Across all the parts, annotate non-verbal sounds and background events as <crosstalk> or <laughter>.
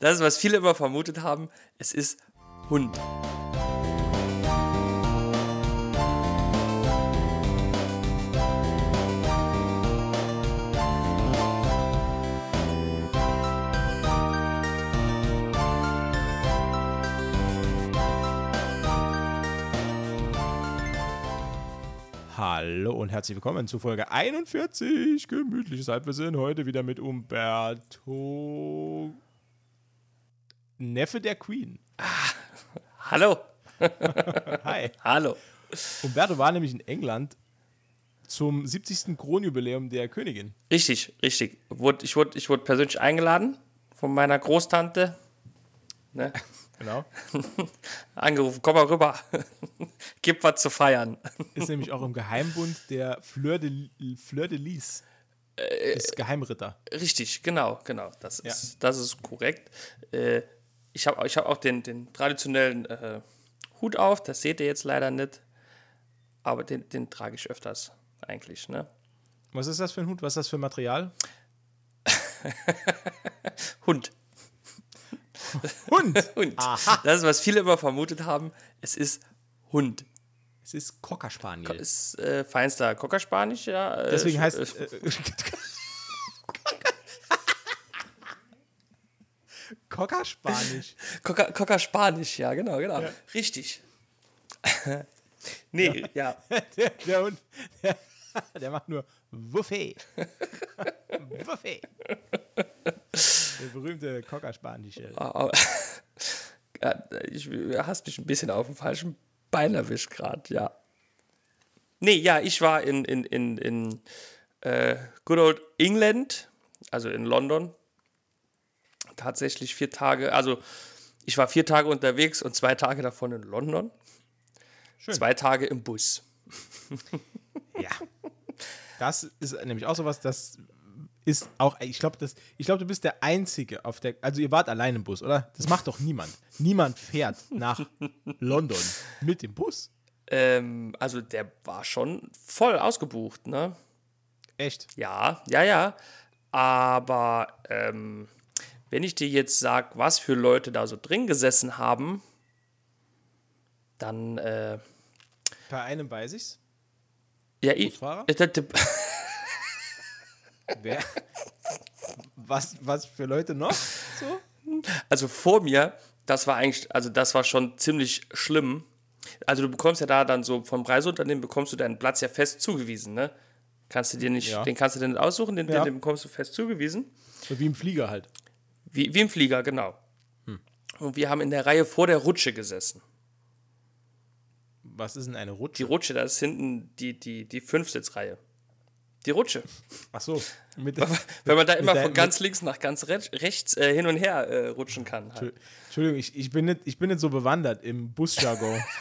Das ist, was viele immer vermutet haben. Es ist Hund. Hallo und herzlich willkommen zu Folge 41. Gemütliches Halbwissen. Heute wieder mit Umberto. Neffe der Queen. Hallo. <laughs> Hi. Hallo. Umberto war nämlich in England zum 70. Kronjubiläum der Königin. Richtig, richtig. Ich, wurde, ich wurde persönlich eingeladen von meiner Großtante. Ne? Genau. <laughs> Angerufen, komm mal rüber. <laughs> Gib was zu feiern. Ist nämlich auch im Geheimbund der Fleur de, Fleur de Lis. Ist Geheimritter. Richtig, genau, genau. Das ist, das ist korrekt. Äh, ich habe ich hab auch den, den traditionellen äh, Hut auf, das seht ihr jetzt leider nicht. Aber den, den trage ich öfters eigentlich. Ne? Was ist das für ein Hut? Was ist das für Material? <laughs> Hund. Hund! <laughs> Hund. Das ist, was viele immer vermutet haben. Es ist Hund. Es ist Cocker Spaniel. Es ist äh, feinster Cockerspanisch, ja. Äh, Deswegen heißt. äh, <laughs> Cocker Spanisch. <laughs> Cocker, Spanisch, ja, genau, genau. Richtig. <laughs> nee, ja. <laughs> Der, der Hund, der, der macht nur Wuffé. Wuffé. Der berühmte Cocker Spanische. Aber, ja, ich, du hast mich ein bisschen auf dem falschen Bein erwischt gerade, ja. Nee, ja, ich war in, in, in, in äh, Good Old England, also in London. Tatsächlich vier Tage, also ich war vier Tage unterwegs und zwei Tage davon in London. Schön. Zwei Tage im Bus. <laughs> Ja. Das ist nämlich auch sowas, das ist auch, ich glaube, glaube, du bist der Einzige auf der, also ihr wart allein im Bus, oder? Das macht doch niemand. Niemand fährt nach London mit dem Bus. Ähm, also der war schon voll ausgebucht, ne? Echt? Ja, ja, ja. Aber ähm, wenn ich dir jetzt sage, was für Leute da so drin gesessen haben, dann, äh, Bei einem weiß ich's. ja, ich. Äh, <laughs> Wer? Was, was für Leute noch? So? Also vor mir, das war eigentlich, also das war schon ziemlich schlimm. Also du bekommst ja da dann so vom Preisunternehmen bekommst du deinen Platz ja fest zugewiesen, ne? Kannst du dir nicht, Ja. den kannst du dir nicht aussuchen, den, Ja. den, den bekommst du fest zugewiesen. So wie im Flieger halt. Wie, wie im Flieger, genau. Hm. Und wir haben in der Reihe vor der Rutsche gesessen. Was ist denn eine Die Rutsche? Rutsche, das ist hinten die, die, die Fünfsitzreihe. Die Rutsche. Ach so. Mit, <laughs> Wenn man da immer von ganz links nach ganz re rechts äh, hin und her äh, rutschen kann. Halt. Entschuldigung, ich, ich, bin nicht, ich bin nicht so bewandert im Busjargon. <laughs>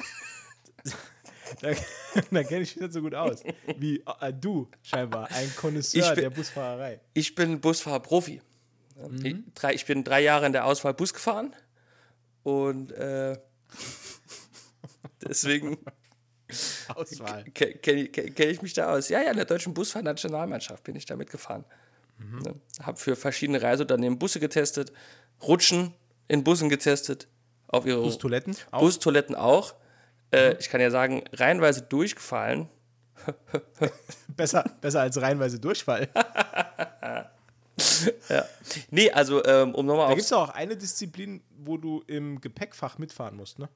<laughs> da da kenne ich mich nicht so gut aus. Wie äh, du scheinbar, ein bin- der Busfahrerei. Ich bin Busfahrer-Profi. Mhm. Ich, drei, ich bin drei Jahre in der Auswahl Bus gefahren. Und äh, <laughs> deswegen Auswahl. ke- kenne kenn ich mich da aus. Ja, ja, in der deutschen Busfahrnationalmannschaft bin ich da mitgefahren. Mhm. Ne? Habe für verschiedene Reiseunternehmen Busse getestet, Rutschen in Bussen getestet, auf ihre Bustoiletten? Auch? Bustoiletten auch. Äh, ich kann ja sagen, reihenweise durchgefallen. <laughs> Besser, besser als reihenweise Durchfall. <laughs> <laughs> Nee, also ähm, um nochmal Da auf. gibt es auch eine Disziplin, wo du im Gepäckfach mitfahren musst, ne?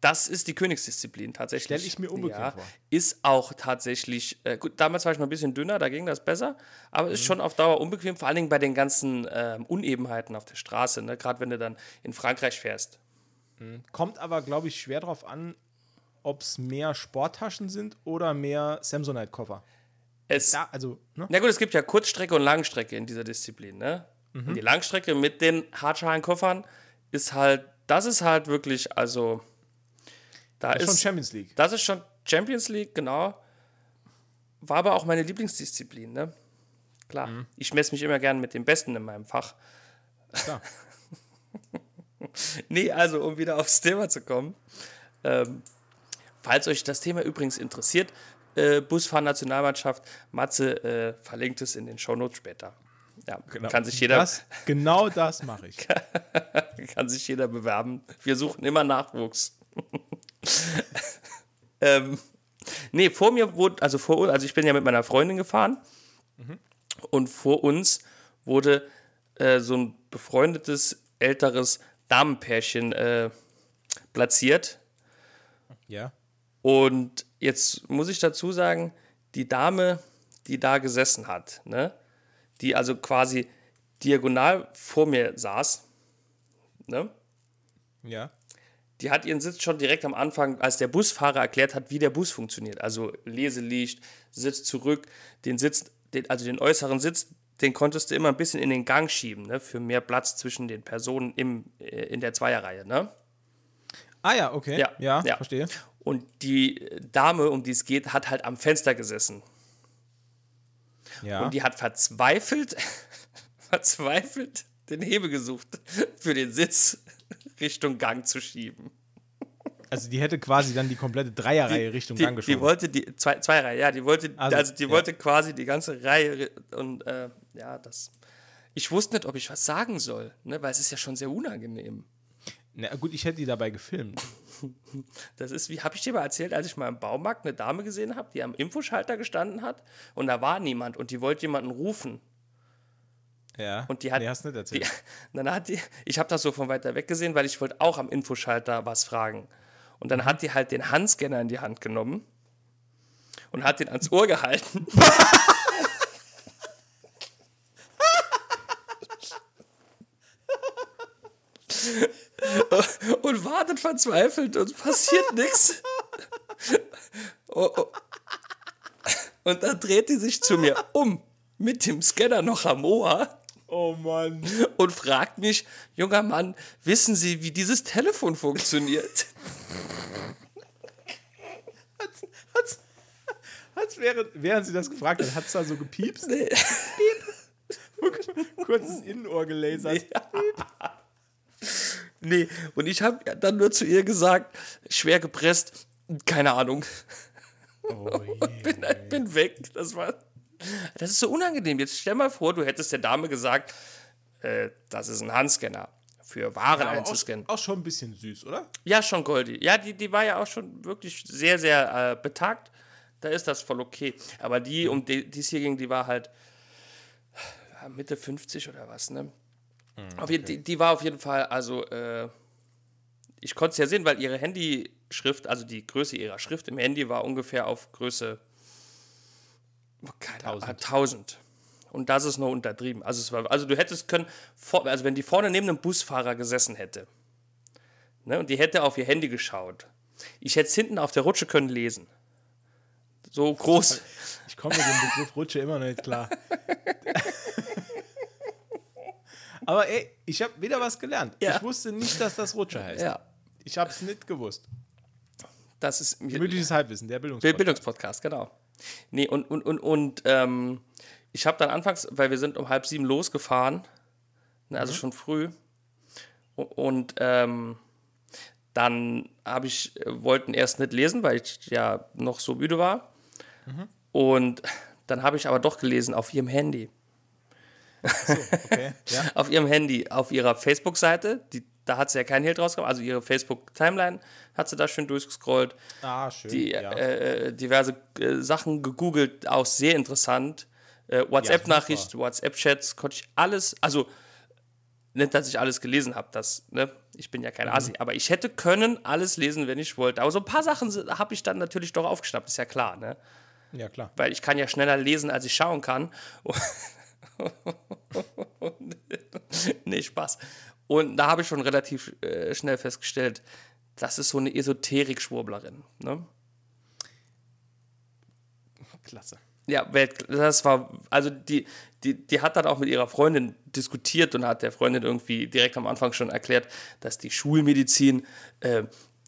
Das ist die Königsdisziplin tatsächlich. Stell ich mir unbequem ja, vor. Ist auch tatsächlich, äh, gut, damals war ich noch ein bisschen dünner, da ging das besser, aber Mhm. ist schon auf Dauer unbequem, vor allen Dingen bei den ganzen ähm, Unebenheiten auf der Straße, ne? gerade wenn du dann in Frankreich fährst. Kommt aber, glaube ich, schwer drauf an, ob es mehr Sporttaschen sind oder mehr Samsonite-Koffer. Es, Da, also, ne? Na gut, es gibt ja Kurzstrecke und Langstrecke in dieser Disziplin, ne? Mhm. Die Langstrecke mit den Hartschalen-Koffern ist halt, das ist halt wirklich, also, da Das ist schon ist, Champions League. das ist schon Champions League, genau. War aber auch meine Lieblingsdisziplin, ne? Klar, Mhm. ich messe mich immer gern mit dem Besten in meinem Fach. Klar. <laughs> Nee, also, um wieder aufs Thema zu kommen. Ähm, falls euch das Thema übrigens interessiert, äh, Busfahren-Nationalmannschaft, Matze äh, verlinkt es in den Shownotes später. Ja, Genau. kann sich jeder, Das, genau das mache ich. <laughs> kann sich jeder bewerben. Wir suchen immer Nachwuchs. <laughs> ähm, nee, vor mir wurde, also vor uns, also ich bin ja mit meiner Freundin gefahren und vor uns wurde äh, so ein befreundetes älteres Damenpärchen äh, platziert. Ja. Und jetzt muss ich dazu sagen, die Dame, die da gesessen hat, ne, die also quasi diagonal vor mir saß, ne, Ja. die hat ihren Sitz schon direkt am Anfang, als der Busfahrer erklärt hat, wie der Bus funktioniert. Also Leselicht, Sitz zurück, den Sitz, den, also den äußeren Sitz, den konntest du immer ein bisschen in den Gang schieben, ne, für mehr Platz zwischen den Personen im, äh, in der Zweierreihe, ne? Ah ja, okay. Ja, Ja, ja. verstehe. Und die Dame, um die es geht, hat halt am Fenster gesessen. Ja. Und die hat verzweifelt, <laughs> verzweifelt den Hebel gesucht, <laughs> für den Sitz <laughs> Richtung Gang zu schieben. also die hätte quasi dann die komplette Dreierreihe Richtung Die, Gang die geschoben. wollte die zwei, zwei Reihen, ja, die wollte, also, Also, die ja. wollte quasi die ganze Reihe und äh, ja, das. Ich wusste nicht, ob ich was sagen soll, ne, weil es ist ja schon sehr unangenehm. Na gut, ich hätte die dabei gefilmt. Das ist, wie habe ich dir mal erzählt, als ich mal im Baumarkt eine Dame gesehen habe, die am Infoschalter gestanden hat und da war niemand und die wollte jemanden rufen. Ja. Und die hat, Nee, hast du nicht erzählt. Die, <laughs> dann hat die, ich habe das so von weiter weg gesehen, weil ich wollte auch am Infoschalter was fragen. Und dann hat die halt den Handscanner in die Hand genommen und hat den ans Ohr gehalten. <laughs> <laughs> <laughs> und wartet verzweifelt und passiert nichts. Oh, oh. Und dann dreht die sich zu mir um mit dem Scanner noch am Ohr Oh Mann. und fragt mich, junger Mann, wissen Sie, wie dieses Telefon funktioniert? Hat's, hat's während, während sie das gefragt hat, hat es da so gepiepst? Nee. Kurzes Innenohr gelasert. Nee, und ich habe dann nur zu ihr gesagt, schwer gepresst, keine Ahnung, Oh <laughs> je. bin, bin weg. Das war, das ist so unangenehm. Jetzt stell mal vor, du hättest der Dame gesagt, äh, das ist ein Handscanner für Waren Aber einzuscannen. auch, auch schon ein bisschen süß, oder? Ja, schon Goldie. Ja, die, die war ja auch schon wirklich sehr, sehr äh, betagt. Da ist das voll okay. Aber die, um die es hier ging, die war halt ja, Mitte 50 oder was, ne? Auf jeden, die, die war auf jeden Fall, also, äh, ich konnte es ja sehen, weil ihre Handyschrift, also die Größe ihrer Schrift im Handy war ungefähr auf Größe oh, keine Ahnung, 1000. 1000. Und das ist noch untertrieben. Also, es war, also du hättest können, also wenn die vorne neben einem Busfahrer gesessen hätte, ne, und die hätte auf ihr Handy geschaut, ich hätte es hinten auf der Rutsche können lesen. So groß. Ich komme mit dem Begriff Rutsche immer noch nicht klar. <laughs> Aber ey, ich habe wieder was gelernt. Ja. Ich wusste nicht, dass das Rutsche heißt. Ja, Ich habe es nicht gewusst. das ist. Gemütliches Halbwissen, der Bild- Bildungspodcast. Bildungspodcast, genau. Nee, und, und, und, und ähm, ich habe dann anfangs, weil wir sind um halb sieben losgefahren, ne, also schon früh, und ähm, dann habe ich, äh, wollten erst nicht lesen, weil ich ja noch so müde war. Und dann habe ich aber doch gelesen auf ihrem Handy. Okay, ja. <laughs> Auf ihrem Handy, auf ihrer Facebook-Seite, die, da hat sie ja keinen Hehl draus gemacht, also ihre Facebook-Timeline hat sie da schön durchgescrollt. Ah, schön. die ja. äh, diverse äh, Sachen gegoogelt, auch sehr interessant. Äh, Ja, WhatsApp-Nachricht, WhatsApp-Chats, konnte ich alles, also nicht, dass ich alles gelesen habe, das, ne? Ich bin ja Mhm. kein Asi, aber ich hätte können alles lesen, wenn ich wollte. Aber so ein paar Sachen habe ich dann natürlich doch aufgeschnappt, ist ja klar, ne? ja, klar. Weil ich kann ja schneller lesen, als ich schauen kann. <laughs> nee, Spaß. Und da habe ich schon relativ äh, schnell festgestellt, das ist so eine Esoterik-Schwurblerin, ne? Klasse. Ja, Welt, das war, also die, die, die hat dann auch mit ihrer Freundin diskutiert und hat der Freundin irgendwie direkt am Anfang schon erklärt, dass die Schulmedizin, äh,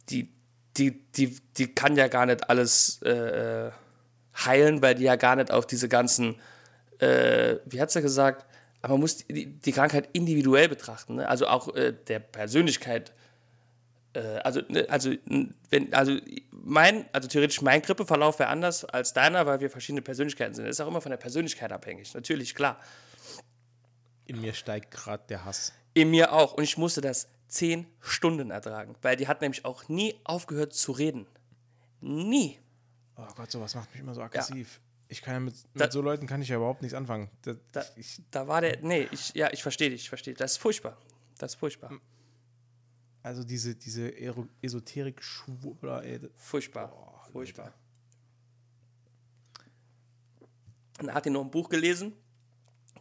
die, die, die, die kann ja gar nicht alles äh, heilen, weil die ja gar nicht auf diese ganzen, äh, wie hat sie gesagt, aber man muss die, die Krankheit individuell betrachten, ne? also auch äh, der Persönlichkeit äh, also, ne, also, wenn, also mein, also theoretisch mein Grippeverlauf wäre anders als deiner, weil wir verschiedene Persönlichkeiten sind. Das ist auch immer von der Persönlichkeit abhängig, natürlich, klar. In mir steigt gerade der Hass. In mir auch. Und ich musste das zehn Stunden ertragen, weil die hat nämlich auch nie aufgehört zu reden. Nie. Oh Gott, sowas macht mich immer so aggressiv. Ich kann ja mit, Da- mit so Leuten kann ich ja überhaupt nichts anfangen. Das, Da, ich, da war der. Nee, ich, ja, ich verstehe dich, ich verstehe. Das ist furchtbar. Das ist furchtbar. also diese, diese Esoterik-Schwurbler, ey. Furchtbar. Oh, furchtbar. Und dann hat er noch ein Buch gelesen.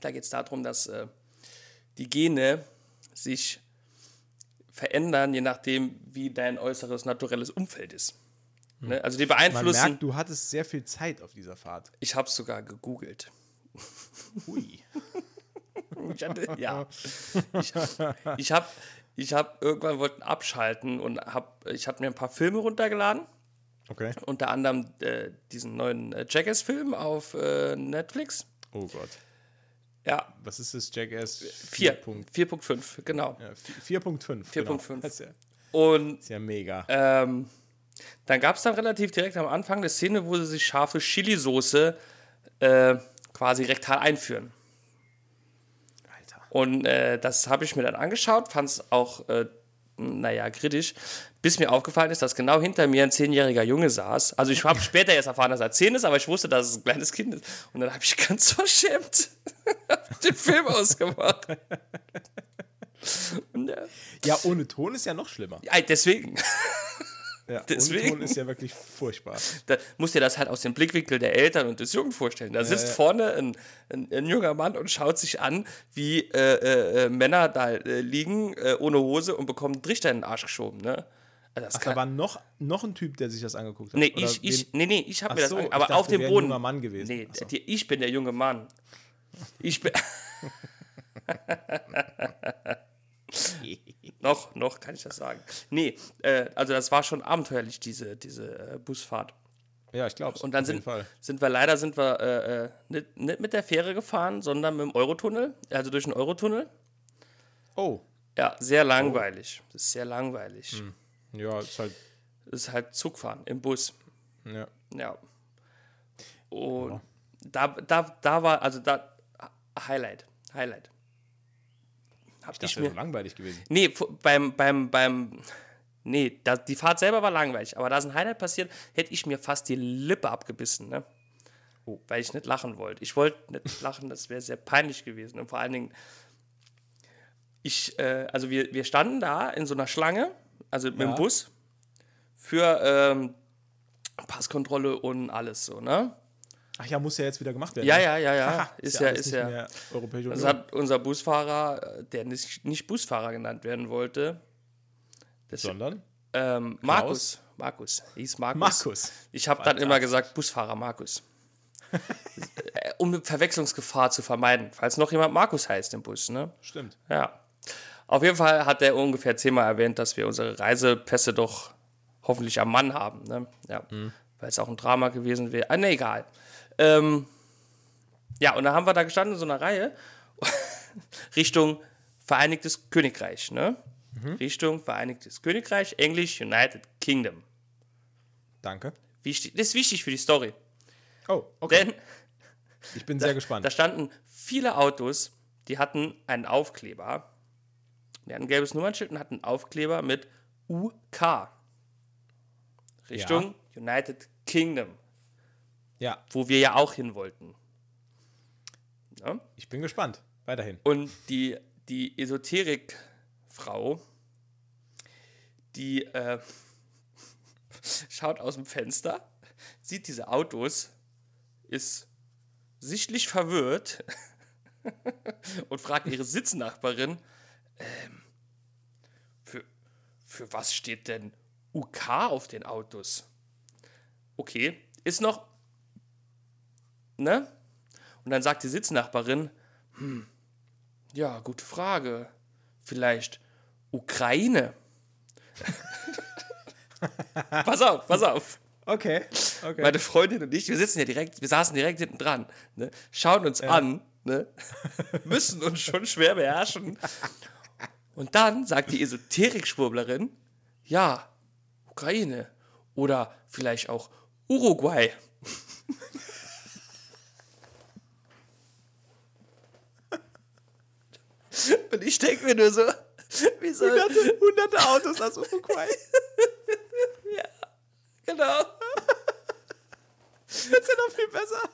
Da geht es darum, dass äh, die Gene sich verändern, je nachdem, wie dein äußeres naturelles Umfeld ist. Ne? Also die Man beeinflussen. merkt, du hattest sehr viel Zeit auf dieser Fahrt. ich habe es sogar gegoogelt. Hui. <laughs> Ich hatte, ja. Ich, <laughs> ich habe ich hab irgendwann wollten abschalten und hab, ich habe mir ein paar Filme runtergeladen. Okay. Unter anderem äh, diesen neuen äh, Jackass-Film auf äh, Netflix. Oh Gott. Ja, Was ist das Jackass 4. 4.5? 4.5, genau. Ja, 4.5. 4.5. Genau. Das ist ja, Und ist ja mega. ähm, dann gab es dann relativ direkt am Anfang eine Szene, wo sie sich scharfe Chili-Soße äh, quasi rektal einführen. Alter. Und äh, das habe ich mir dann angeschaut, fand es auch, äh, naja, kritisch, bis mir aufgefallen ist, dass genau hinter mir ein zehnjähriger Junge saß. Also ich habe <laughs> später erst erfahren, dass er zehn ist, aber ich wusste, dass es ein kleines Kind ist. Und dann habe ich ganz verschämt <laughs> den Film ausgemacht. Und, <laughs> Ja, ohne Ton ist ja noch schlimmer. ja, deswegen, Ja, Deswegen. Ohne Ton ist ja wirklich furchtbar. <laughs> da musst dir das halt aus dem Blickwinkel der Eltern und des Jungen vorstellen. Da sitzt ja. vorne ein, ein, ein junger Mann und schaut sich an, wie äh, äh, äh, Männer da äh, liegen äh, ohne Hose und bekommen einen Trichter in den Arsch geschoben. Ne? Also Ach, da war noch, noch ein Typ, der sich das angeguckt hat. Nee, Oder ich, ich, nee, nee, ich habe mir das so, ange- ich aber dachte, auf dem wäre ein Boden. junger Mann gewesen. Nee, so. ich bin der junge Mann. Ich bin. <laughs> <laughs> noch, noch kann ich das sagen. Nee, äh, also das war schon abenteuerlich, diese, diese äh, Busfahrt. Ja, ich glaube Und dann sind, sind wir leider sind wir äh, äh, nicht, nicht mit der Fähre gefahren, sondern mit dem Eurotunnel, also durch den Eurotunnel. Oh, Ja, sehr langweilig. Das ist sehr langweilig. Hm. ja, ist halt. Das ist halt Zugfahren im Bus. Ja. Ja. Und da, da, da war, also da, Highlight, Highlight. Hab Das ich wäre mir, so langweilig gewesen. nee, beim, beim, beim, nee, da, die Fahrt selber war langweilig, aber da ist ein Highlight passiert, hätte ich mir fast die Lippe abgebissen, ne? Oh. Weil ich nicht lachen wollte. Ich wollte nicht <laughs> lachen, das wäre sehr peinlich gewesen. Und vor allen Dingen, ich, äh, also wir, wir standen da in so einer Schlange, also mit dem Ja. Bus, für ähm, Passkontrolle und alles so, ne? Ach ja, muss ja jetzt wieder gemacht werden. Ja, ne? ja, ja, ja. Ist ja, ist ja. Europäische Das Union. hat unser Busfahrer, äh, der nicht, nicht Busfahrer genannt werden wollte, das, Sondern ähm, Markus. Markus. Hieß Markus. Markus. Ich habe dann immer gesagt, Busfahrer Markus. <laughs> Um Verwechslungsgefahr zu vermeiden, falls noch jemand Markus heißt im Bus, ne? Stimmt. Ja. Auf jeden Fall hat er ungefähr zehnmal erwähnt, dass wir unsere Reisepässe doch hoffentlich am Mann haben. Ne? Ja. Weil es auch ein Drama gewesen wäre. Ah, ne, egal. Ähm, ja, und dann haben wir da gestanden in so einer Reihe <laughs> Richtung Vereinigtes Königreich. Ne? Richtung Vereinigtes Königreich, Englisch United Kingdom. Danke. Wichtig, das ist wichtig für die Story. Oh, okay. Denn ich bin <laughs> sehr gespannt. Da standen viele Autos, die hatten einen Aufkleber. Die hatten ein gelbes Nummernschild und hatten einen Aufkleber mit UK. Richtung United Kingdom, ja, wo wir ja auch hin wollten. Ja? ich bin gespannt. Weiterhin. Und die, die Esoterik-Frau, die äh, <laughs> schaut aus dem Fenster, sieht diese Autos, ist sichtlich verwirrt <laughs> und fragt ihre Sitznachbarin, ähm, für, für was steht denn UK auf den Autos? Okay, ist noch, ne? Und dann sagt die Sitznachbarin, ja, gute Frage. Vielleicht Ukraine. <laughs> pass auf, pass auf. Okay, okay. Meine Freundin und ich, wir sitzen ja direkt, wir saßen direkt hinten dran, ne? schauen uns an, ne? <laughs> müssen uns schon schwer beherrschen. Und dann sagt die Esoterik-Schwurblerin, ja, Ukraine oder vielleicht auch Uruguay. <laughs> Und ich denke mir nur so, <laughs> wie soll. Hunderte, hunderte Autos aus Uruguay. <laughs> Genau. Das ist ja noch viel besser.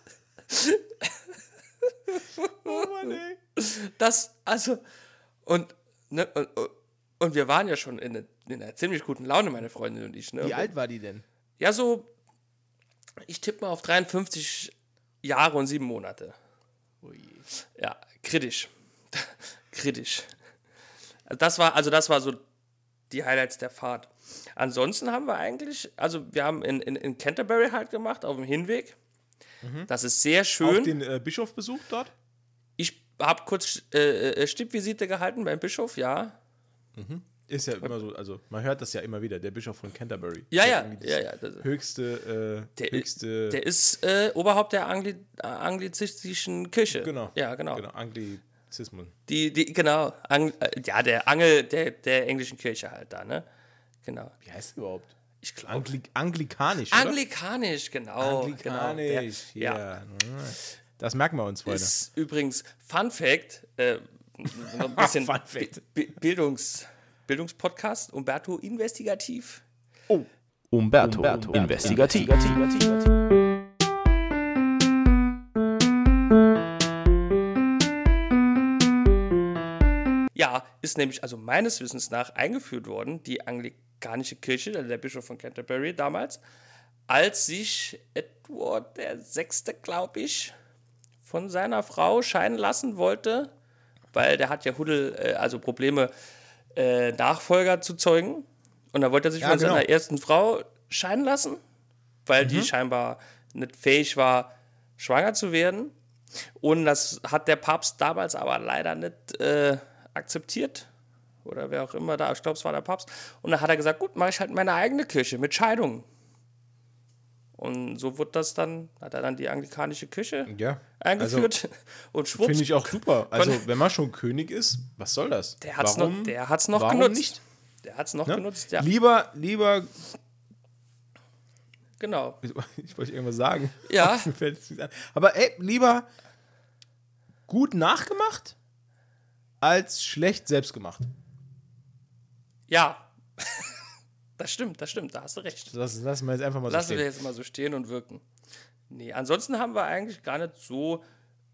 Oh Mann, ey. Das, also, und, ne, und, und wir waren ja schon in, ne, in einer ziemlich guten Laune, meine Freundin und ich. Ne? Wie alt war die denn? Ja, so, ich tippe mal auf 53 Jahre und sieben Monate. Ja, kritisch. Kritisch. Das war, also das war so die Highlights der Fahrt. Ansonsten haben wir eigentlich, also wir haben in, in, in Canterbury halt gemacht, auf dem Hinweg. Das ist sehr Auch schön. den äh, Bischof besucht dort? Ich habe kurz äh, äh, Stippvisite gehalten beim Bischof, ja. Ist ja immer so, also man hört das ja immer wieder, der Bischof von Canterbury. Ja, ja, ja, ja. Höchste, äh, Der- höchste, der ist äh, Oberhaupt der Angli äh, anglizistischen Kirche. genau. Ja, genau. Genau, Anglizismus. Die, die, genau. Ang, äh, ja, der Angel der, der englischen Kirche halt da, ne? Genau. Wie heißt die überhaupt? Ich glaube. Angli Anglikanisch, oder? Anglikanisch, genau. Anglikanisch, Genau. Der, ja. Das merken wir uns. Freunde. Ist übrigens Fun Fact, äh, noch ein bisschen <laughs> Fun Fact. Bi- Bildungs, Bildungspodcast, Umberto Investigativ. Umberto, investigativ. Ja, ist nämlich also meines Wissens nach eingeführt worden, die anglikanische Kirche, also der Bischof von Canterbury damals, als sich Edward der Sechste, glaube ich, von seiner Frau scheiden lassen wollte, weil der hat ja Huddel, äh, also Probleme, äh, Nachfolger zu zeugen. Und da wollte er sich Ja, von genau. seiner ersten Frau scheiden lassen, weil die scheinbar nicht fähig war, schwanger zu werden. Und das hat der Papst damals aber leider nicht äh, akzeptiert. Oder wer auch immer da, ich glaube, es war der Papst. Und dann hat er gesagt, gut, mache ich halt meine eigene Kirche mit Scheidungen. Und so wurde das dann, hat er dann die anglikanische Kirche Ja. eingeführt. <laughs> und schwupps, Finde ich auch super. Also, wenn man schon König ist, was soll das? der hat es noch, der hat's noch genutzt. nicht? Der hat es noch Ne? genutzt, ja. Lieber, lieber, Genau. <laughs> ich wollte irgendwas sagen. Ja. <laughs> Aber ey, lieber gut nachgemacht als schlecht selbst gemacht. Ja. <laughs> das stimmt, das stimmt, da hast du recht. Das lassen wir jetzt einfach mal so Lassen stehen. wir jetzt mal so stehen und wirken. Nee, ansonsten haben wir eigentlich gar nicht so.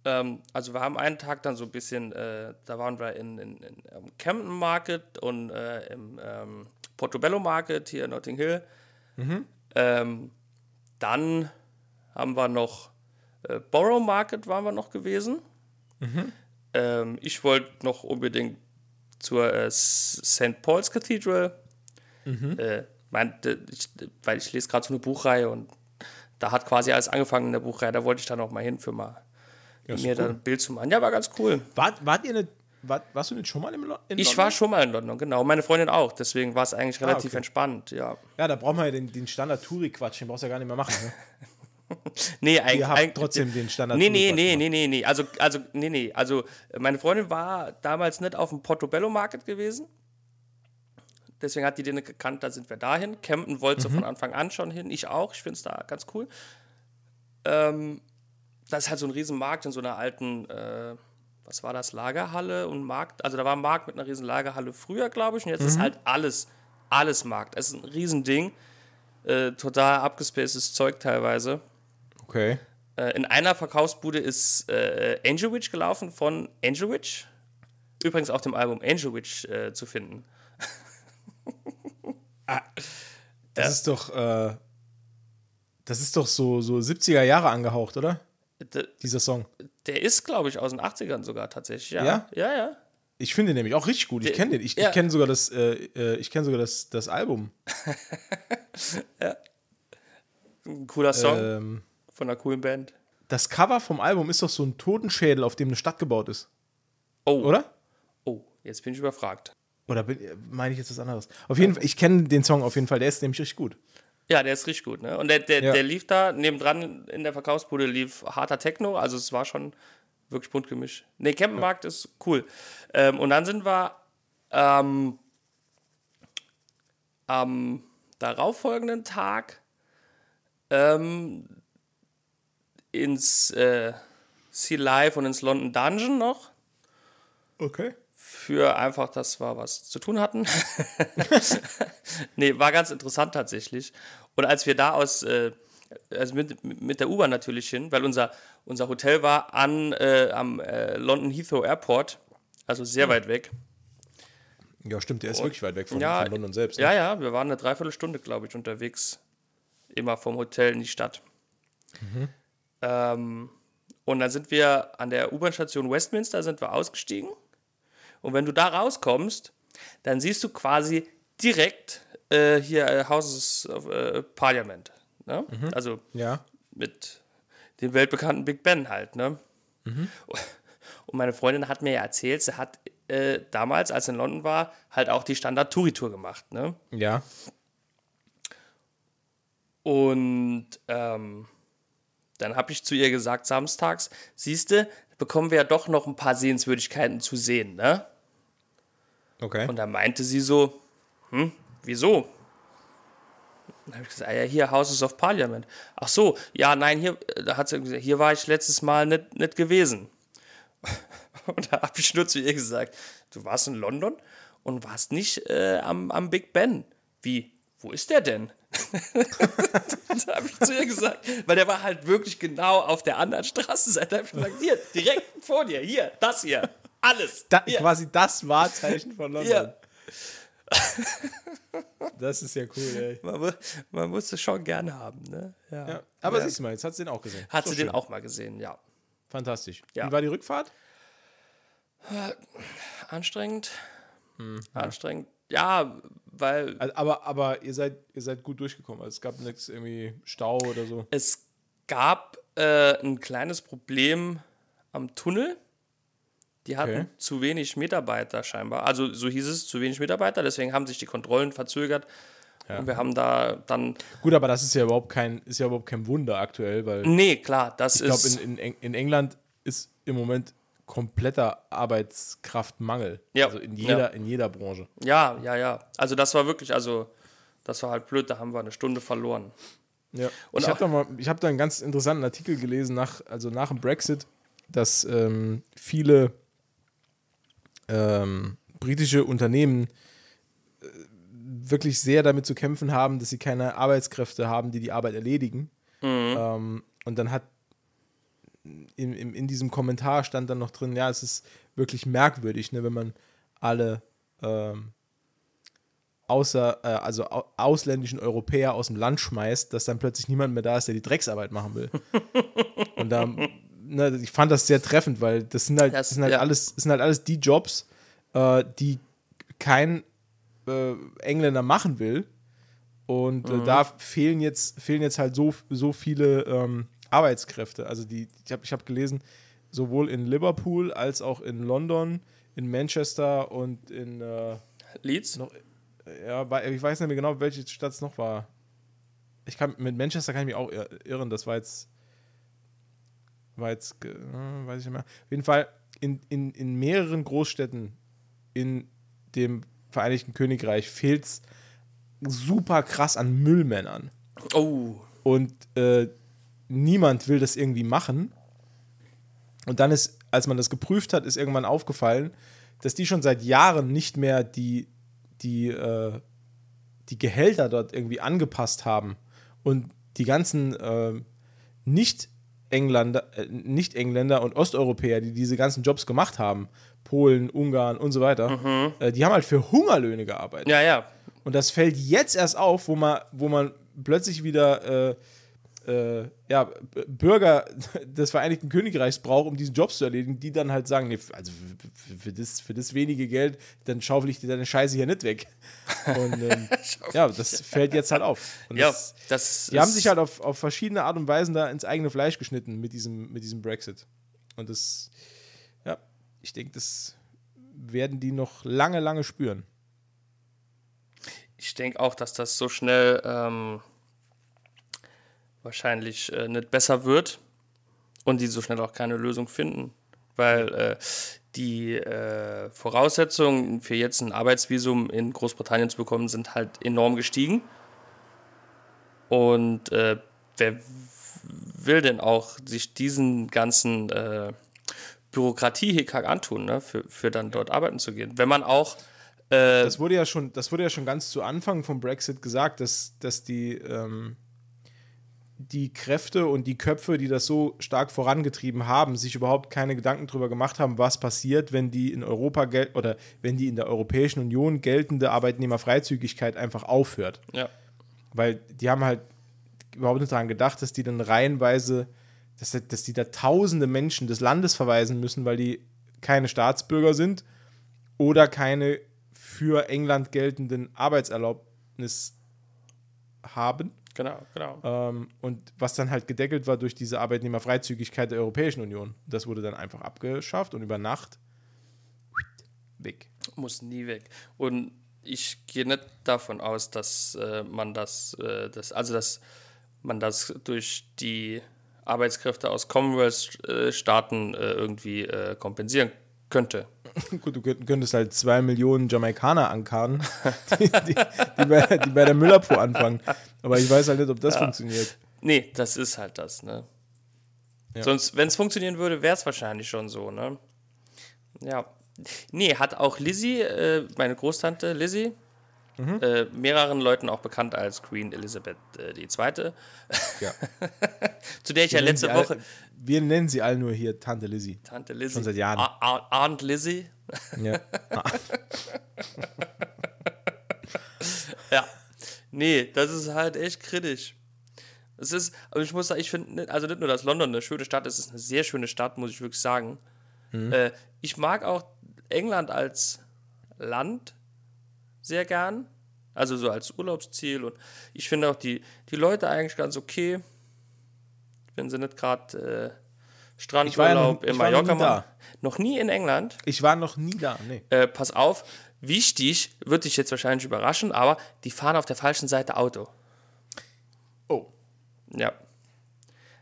Ähm, also, wir haben einen Tag dann so ein bisschen, äh, da waren wir in, in, in ähm, Camden Market und äh, im ähm, Portobello Market hier in Notting Hill. Ähm, dann haben wir noch äh, Borough Market waren wir noch gewesen. Ähm, ich wollte noch unbedingt zur äh, St. Paul's Cathedral. Äh, mein, ich, weil ich lese gerade so eine Buchreihe und da hat quasi alles angefangen in der Buchreihe. Da wollte ich dann auch mal hin für mal ist mir cool. dann ein Bild zu machen. Ja, war ganz cool. Wart, wart ihr nicht, wart, warst du nicht schon mal Lo in Ich London? war schon mal in London, genau. Meine Freundin auch. Deswegen war es eigentlich relativ Ah, okay. entspannt, ja. Ja, da braucht man ja den, den Standard-Touri-Quatsch, den brauchst du ja gar nicht mehr machen. Ne? <laughs> <laughs> Nee, eigentlich. Ihr habt trotzdem den standard Nee, nee, nee, nee, nee, nee. Also, also, nee, nee. Also, meine Freundin war damals nicht auf dem Portobello Market gewesen. Deswegen hat die den nicht gekannt, da sind wir dahin. Camden wollte Mhm. von Anfang an schon hin. Ich auch. Ich finde es da ganz cool. Ähm, das ist halt so ein Riesenmarkt in so einer alten, äh, was war das, Lagerhalle und Markt. Also da war ein Markt mit einer riesen Lagerhalle früher, glaube ich. Und jetzt ist Mhm. halt alles, alles Markt. Es ist ein Riesending. Äh, total abgespacedes Zeug teilweise. Okay. Äh, in einer Verkaufsbude ist äh, Angel Witch gelaufen von Angel Witch. Übrigens auf dem Album Angel Witch äh, zu finden. <laughs> Das ist doch, äh, das ist doch so, so 70er Jahre angehaucht, oder? D Dieser Song. der ist, glaube ich, aus den 80ern sogar tatsächlich. Ja, Ja? ja. ja. Ich finde den nämlich auch richtig gut. Ich kenne den. Ich, ja. ich kenne sogar das, äh, äh, ich kenne sogar das, das Album. <laughs> Ein cooler Song Ähm, von einer coolen Band. das Cover vom Album ist doch so ein Totenschädel, auf dem eine Stadt gebaut ist, Oh, oder? oh, jetzt bin ich überfragt. Oder bin- meine ich jetzt was anderes? Auf jeden Fall, ich kenne den Song auf jeden Fall. Der ist nämlich richtig gut. Ja, der ist richtig gut, ne? Und der, der, Ja. der lief da, nebendran in der Verkaufsbude lief harter Techno, also es war schon wirklich bunt gemischt. Ne, Campenmarkt ist cool. Ähm, und dann sind wir ähm, am darauffolgenden Tag ähm, ins äh, Sea Life und ins London Dungeon noch Okay. für einfach, dass wir was zu tun hatten. <laughs> <laughs> nee, war ganz interessant tatsächlich. Und als wir da aus, äh, also mit, mit der U-Bahn natürlich hin, weil unser, unser Hotel war an, äh, am äh, London Heathrow Airport, also sehr weit weg. Ja, stimmt, der ist wirklich weit weg von, Ja, von London selbst. ne? Ja, ja, wir waren eine Dreiviertelstunde, glaube ich, unterwegs. Immer vom Hotel in die Stadt. Ähm, und dann sind wir an der U-Bahn-Station Westminster sind wir ausgestiegen. Und wenn du da rauskommst, dann siehst du quasi direkt äh, hier äh, Houses of äh, Parliament. Ne? Also Ja. mit dem weltbekannten Big Ben halt, ne? Und meine Freundin hat mir ja erzählt, sie hat äh, damals, als sie in London war, halt auch die Standard-Touri-Tour gemacht, ne? Ja. Und ähm, dann habe ich zu ihr gesagt, samstags, siehste, bekommen wir ja doch noch ein paar Sehenswürdigkeiten zu sehen, ne? Okay. Und da meinte sie so, hm, wieso? Dann habe ich gesagt, ah ja, hier Houses of Parliament. Ach so, ja, nein, hier, äh, da hat sie gesagt, hier war ich letztes Mal nicht, nicht gewesen. <laughs> Und da habe ich nur zu ihr gesagt, du warst in London und warst nicht äh, am, am Big Ben. Wie? Wo ist der denn? <laughs> da habe ich zu ihr gesagt, weil der war halt wirklich genau auf der anderen Straßenseite. Da habe ich gesagt, hier, direkt vor dir, hier, das hier, alles. da, hier. Quasi das Wahrzeichen von London. Ja. <laughs> Das ist ja cool, ey. Man, man muss es schon gerne haben, ne? Ja. Ja. Aber Ja. siehst du mal, jetzt hat sie den auch gesehen. Hat Ist sie doch den schön. auch mal gesehen, ja. Fantastisch. Ja. Wie war die Rückfahrt? Anstrengend. Anstrengend. Ja, weil Also, aber, aber ihr seid, ihr seid gut durchgekommen. Also es gab nichts irgendwie Stau oder so. es gab äh, ein kleines Problem am Tunnel. Die hatten Okay. zu wenig Mitarbeiter scheinbar. Also so hieß es, zu wenig Mitarbeiter. Deswegen haben sich die Kontrollen verzögert. Und wir haben da dann. Gut, aber das ist ja überhaupt kein, ist ja überhaupt kein Wunder aktuell, weil Nee, klar, das ich glaube, ist. in, in, Eng- in England ist im Moment kompletter Arbeitskraftmangel. Ja. Also in jeder, Ja. in jeder Branche. ja, ja, ja. Also das war wirklich, also das war halt blöd, da haben wir eine Stunde verloren. Ja. Und ich habe da mal, ich habe da einen ganz interessanten Artikel gelesen nach, also nach dem Brexit, dass ähm, viele ähm, britische Unternehmen äh, wirklich sehr damit zu kämpfen haben, dass sie keine Arbeitskräfte haben, die die Arbeit erledigen. Ähm, und dann hat in, in, in diesem Kommentar stand dann noch drin, ja, es ist wirklich merkwürdig, ne, wenn man alle ähm, außer, äh, also au ausländischen Europäer aus dem Land schmeißt, dass dann plötzlich niemand mehr da ist, der die Drecksarbeit machen will. <laughs> Und da, ne, ich fand das sehr treffend, weil das sind halt, Das- das sind halt, ja. alles, das sind halt alles die Jobs, äh, die kein äh, Engländer machen will. Und Mhm. äh, da fehlen jetzt, fehlen jetzt halt so, so viele ähm, Arbeitskräfte. Also die, ich habe ich hab gelesen, sowohl in Liverpool als auch in London, in Manchester und in äh, Leeds? noch, ja, ich weiß nicht mehr genau, welche Stadt es noch war. Ich kann, mit Manchester kann ich mich auch ir- irren, das war jetzt, war jetzt, äh, weiß ich nicht mehr. Auf jeden Fall in, in, in mehreren Großstädten in dem Vereinigten Königreich fehlt es super krass an Müllmännern. Oh. Und äh, niemand will das irgendwie machen. Und dann ist, als man das geprüft hat, ist irgendwann aufgefallen, dass die schon seit Jahren nicht mehr die, die, äh, die Gehälter dort irgendwie angepasst haben. Und die ganzen äh, Nicht-Engländer äh, Nicht -Engländer und Osteuropäer, die diese ganzen Jobs gemacht haben, Polen, Ungarn und so weiter, äh, die haben halt für Hungerlöhne gearbeitet. Ja, ja. Und das fällt jetzt erst auf, wo man, wo man plötzlich wieder äh, ja, Bürger <laughs> des Vereinigten Königreichs braucht, um diesen Jobs zu erledigen, die dann halt sagen, nee, also für, das, für das wenige Geld, dann schaufel ich dir deine Scheiße hier nicht weg. <laughs> Und ähm, ja, das fällt jetzt halt auf. Und Ja, das, das die haben sich halt auf, auf verschiedene Art und Weisen da ins eigene Fleisch geschnitten mit diesem, mit diesem Brexit. Und das, ja, ich denke, das werden die noch lange, lange spüren. Ich denke auch, dass das so schnell ähm, wahrscheinlich äh, nicht besser wird und die so schnell auch keine Lösung finden, weil äh, die äh, Voraussetzungen für jetzt ein Arbeitsvisum in Großbritannien zu bekommen sind halt enorm gestiegen. Und äh, wer will denn auch sich diesen ganzen äh, Bürokratie-Hickhack antun, ne? für, für dann dort arbeiten zu gehen. Wenn man auch äh, Das wurde ja schon, das wurde ja schon ganz zu Anfang vom Brexit gesagt, dass, dass die, ähm, die Kräfte und die Köpfe, die das so stark vorangetrieben haben, sich überhaupt keine Gedanken darüber gemacht haben, was passiert, wenn die in Europa gel oder wenn die in der Europäischen Union geltende Arbeitnehmerfreizügigkeit einfach aufhört. ja, Weil die haben halt überhaupt nicht daran gedacht, dass die dann reihenweise, dass, dass die da tausende Menschen des Landes verweisen müssen, weil die keine Staatsbürger sind oder keine für England geltenden Arbeitserlaubnis haben. Genau, genau. Ähm, und was dann halt gedeckelt war durch diese Arbeitnehmerfreizügigkeit der Europäischen Union. Das wurde dann einfach abgeschafft und über Nacht weg. muss nie weg. Und ich gehe nicht davon aus, dass äh, man das, äh, das, also dass man das durch die Arbeitskräfte aus Commonwealth-Staaten äh, irgendwie äh, kompensieren könnte. <laughs> Gut, du könnt- könntest halt zwei Millionen Jamaikaner ankarren, <laughs> die, die, die, bei, die bei der Müllabfuhr anfangen. Aber ich weiß halt nicht, ob das funktioniert. Nee, das ist halt das, ne? Ja. Sonst, wenn es funktionieren würde, wäre es wahrscheinlich schon so, ne? Ja. Nee, hat auch Lizzie, äh, meine Großtante Lizzie, Mhm. äh, mehreren Leuten auch bekannt als Queen Elizabeth äh, II., Ja. <laughs> zu der ich ja Wir nennen letzte Woche. All, wir nennen sie alle nur hier Tante Lizzie. Tante Lizzie. Schon seit Jahren. A- A- Aunt Lizzie. Ja. <laughs> Ja. Nee, das ist halt echt kritisch. Es ist, aber ich muss sagen, ich finde, also nicht nur, dass London eine schöne Stadt ist, es ist eine sehr schöne Stadt, muss ich wirklich sagen. Äh, ich mag auch England als Land sehr gern. Also so als Urlaubsziel. Und ich finde auch die, die Leute eigentlich ganz okay. Wenn sie nicht gerade äh, Ich war ja noch- Strandurlaub in noch Mallorca nie da. machen. Noch nie in England. Ich war noch nie da. Nee. Äh, pass auf, wichtig, wird dich jetzt wahrscheinlich überraschen, aber die fahren auf der falschen Seite Auto. Oh. Ja.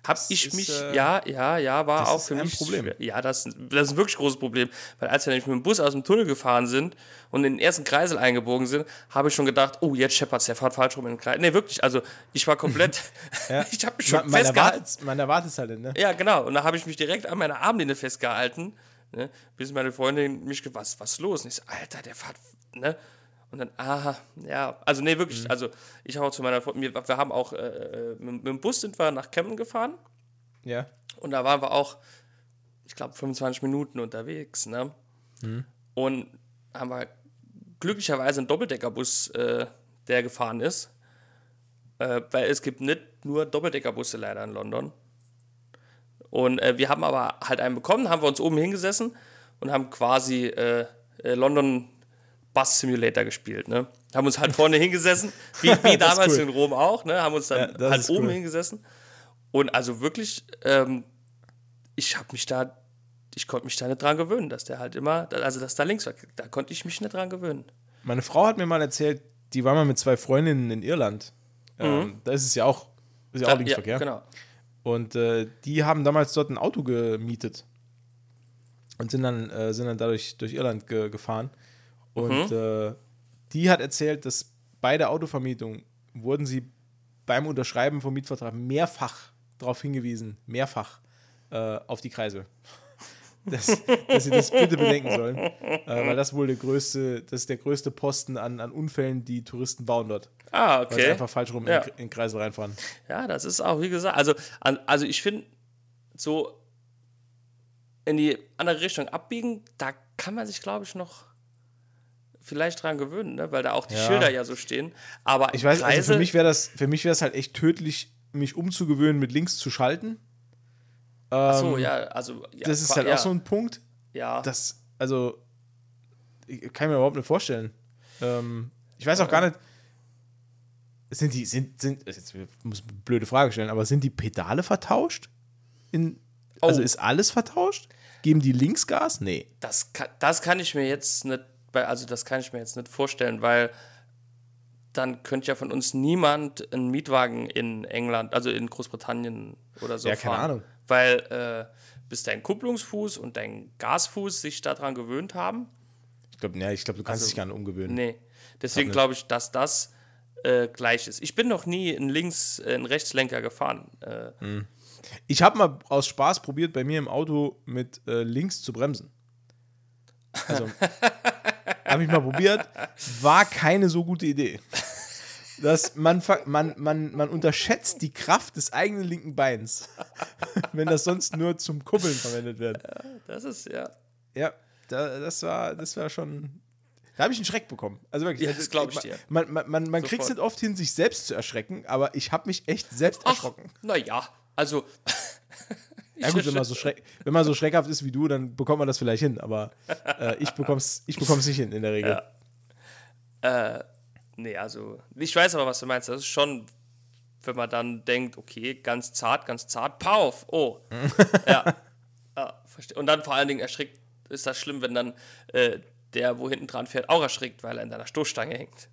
Hab ich ist, mich, äh, ja, ja, ja, war auch für ein mich Problem. schwer. Ja, das, das ist ein wirklich großes Problem. Weil als wir nämlich mit dem Bus aus dem Tunnel gefahren sind und in den ersten Kreisel eingebogen sind, habe ich schon gedacht, oh, jetzt scheppert's, der fährt falsch rum in den Kreis. Nee, wirklich, also ich war komplett, <laughs> Ja. <laughs> ich habe mich schon Man, man festgehalten. erwartet man erwartet es halt ne? Ja, genau. Und da habe ich mich direkt an meiner Armlehne festgehalten, ne, bis meine Freundin mich gefragt, was, was ist los? Und ich so, Alter, der fährt, ne? Und dann, aha, ja, also nee, wirklich, Mhm. also ich habe auch zu meiner Freundin, wir, wir haben auch, äh, mit, mit dem Bus sind wir nach Camden gefahren Ja. und da waren wir auch, ich glaube, 25 Minuten unterwegs, ne? Mhm. Und haben wir glücklicherweise einen Doppeldeckerbus, äh, der gefahren ist, äh, weil es gibt nicht nur Doppeldeckerbusse leider in London. Und äh, wir haben aber halt einen bekommen, haben wir uns oben hingesessen und haben quasi äh, äh, London Bus Simulator gespielt. Ne? Haben uns halt vorne <laughs> hingesessen, wie, wie <laughs> damals cool. in Rom auch, ne? haben uns dann Ja, halt oben cool. hingesessen. Und also wirklich, ähm, ich habe mich da, ich konnte mich da nicht dran gewöhnen, dass der halt immer, also dass da links war, da konnte ich mich nicht dran gewöhnen. Meine Frau hat mir mal erzählt, die war mal mit zwei Freundinnen in Irland. Ähm, da ist es ja auch, ist ja auch Linksverkehr. Mhm. Ja, genau. Und äh, die haben damals dort ein Auto gemietet und sind dann, äh, sind dann dadurch durch Irland ge gefahren. Und Mhm. äh, die hat erzählt, dass bei der Autovermietung wurden sie beim Unterschreiben vom Mietvertrag mehrfach darauf hingewiesen, mehrfach äh, auf die Kreisel. <laughs> Dass, dass sie das bitte bedenken sollen. Äh, weil das wohl der größte, das ist der größte Posten an, an Unfällen, die Touristen bauen dort. Ah, Weil sie okay. einfach falsch rum Ja. in, in den Kreisel reinfahren. Ja, das ist auch, wie gesagt, also, also ich finde, so in die andere Richtung abbiegen, da kann man sich, glaube ich, noch vielleicht dran gewöhnen, ne? weil da auch die Ja. Schilder ja so stehen. Aber Ich weiß, also Kreisel, für mich wäre das, für mich wäre es halt echt tödlich, mich umzugewöhnen, mit links zu schalten. Ähm, so, ja, also. Ja, das ist halt ja, auch so ein Punkt, Ja, das, also, ich kann ich mir überhaupt nicht vorstellen. Ähm, ich weiß auch gar nicht, sind die, sind, sind, jetzt muss eine blöde Frage stellen, aber sind die Pedale vertauscht? In, Also Oh. ist alles vertauscht? Geben die Linksgas? Nee. das, kann, das kann ich mir jetzt nicht, also das kann ich mir jetzt nicht vorstellen, weil dann könnte ja von uns niemand einen Mietwagen in England, also in Großbritannien oder so Ja, keine fahren. Ahnung. Weil äh, bis dein Kupplungsfuß und dein Gasfuß sich daran gewöhnt haben. Ich glaube, ja, ich du kannst Also, dich gar nicht umgewöhnen. Nee. Deswegen glaube ich, dass das äh, gleich ist. Ich bin noch nie in Links, äh, in Rechtslenker gefahren. Äh, Ich habe mal aus Spaß probiert, bei mir im Auto mit äh, links zu bremsen. Also, <laughs> habe ich mal probiert, war keine so gute Idee. Das, man, man, man, man unterschätzt die Kraft des eigenen linken Beins, <laughs> wenn das sonst nur zum Kuppeln verwendet wird. Das ist ja. Ja, da, das, war, das war schon. Da habe ich einen Schreck bekommen. Also wirklich. Ja, das glaub ich dir. Man, man, man, man kriegt es nicht oft hin, sich selbst zu erschrecken, aber ich habe mich echt selbst erschrocken. Naja, also. Ja gut, wenn man, so schreck, <laughs> wenn man so schreckhaft ist wie du, dann bekommt man das vielleicht hin, aber äh, ich bekomm's, ich bekomm's nicht hin in der Regel. Äh, nee, also, ich weiß aber, was du meinst. Das ist schon, wenn man dann denkt, okay, ganz zart, ganz zart, pauf, oh. <laughs> ja. ja verstehe. Und dann vor allen Dingen erschrickt, ist das schlimm, wenn dann äh, der, wo hinten dran fährt, auch erschrickt, weil er in deiner Stoßstange hängt.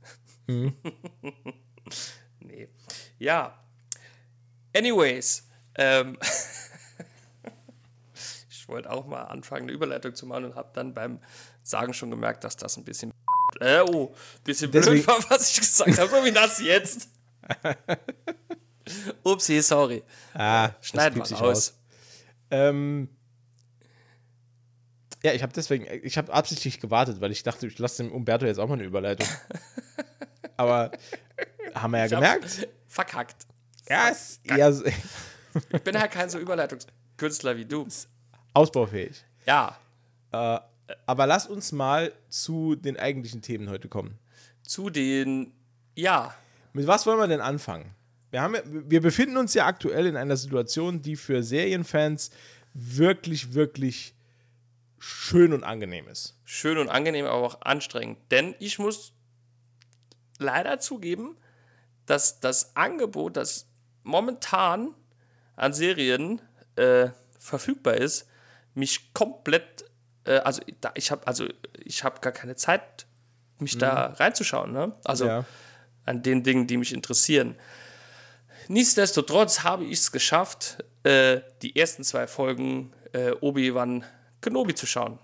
<laughs> nee. Ja. Anyways, ähm, ich wollte auch mal anfangen, eine Überleitung zu machen und habe dann beim Sagen schon gemerkt, dass das ein bisschen <laughs> äh, oh, bisschen Deswegen- blöd war, was ich gesagt habe, so wie das jetzt. <laughs> Upsi, sorry. Ah, Schneiden piept wir sich raus. Ähm, ja, ich habe deswegen, ich habe absichtlich gewartet, weil ich dachte, ich lasse dem Umberto jetzt auch mal eine Überleitung. <laughs> Aber haben wir ja Ich gemerkt. Verkackt. Ja, eher so, Ich bin halt kein so Überleitungskünstler wie du. Ausbaufähig. Ja, Aber lass uns mal zu den eigentlichen Themen heute kommen. zu den, ja, Mit was wollen wir denn anfangen? Wir, haben, wir befinden uns ja aktuell in einer Situation, die für Serienfans wirklich, wirklich schön und angenehm ist. schön und angenehm, aber auch anstrengend. Denn ich muss leider zugeben, dass das Angebot, das momentan an Serien äh, verfügbar ist, mich komplett, äh, also da, ich habe also ich habe gar keine Zeit, mich da reinzuschauen. Ne? Also Ja. an den Dingen, die mich interessieren. Nichtsdestotrotz habe ich es geschafft, äh, die ersten zwei Folgen äh, Obi-Wan Kenobi zu schauen.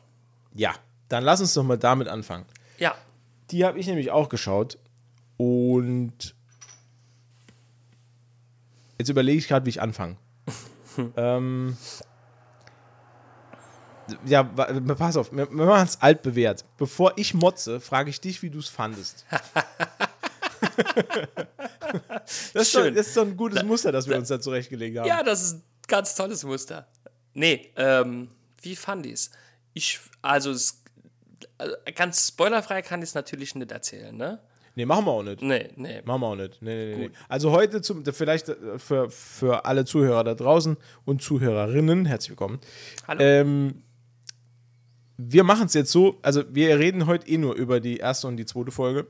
Ja, dann lass uns doch mal damit anfangen. Ja, Die habe ich nämlich auch geschaut. Und jetzt überlege ich gerade, wie ich anfange. <laughs> ähm, ja, wa- pass auf, wir, machen es altbewährt. Bevor ich motze, frage ich dich, wie du es fandest. <laughs> das, ist Schön. das ist doch ein gutes Muster, das wir uns da zurechtgelegt haben. Ja, das ist ein ganz tolles Muster. Nee, ähm, wie fand? Ich, also, es, also ganz spoilerfrei kann ich es natürlich nicht erzählen, ne? Nee, machen wir auch nicht. Nee, nee. Machen wir auch nicht. Nee, nee, nee, nee. Also heute zum, vielleicht äh, für, für alle Zuhörer da draußen und Zuhörerinnen, herzlich willkommen. Hallo. Ähm, wir machen es jetzt so, also wir reden heute eh nur über die erste und die zweite Folge,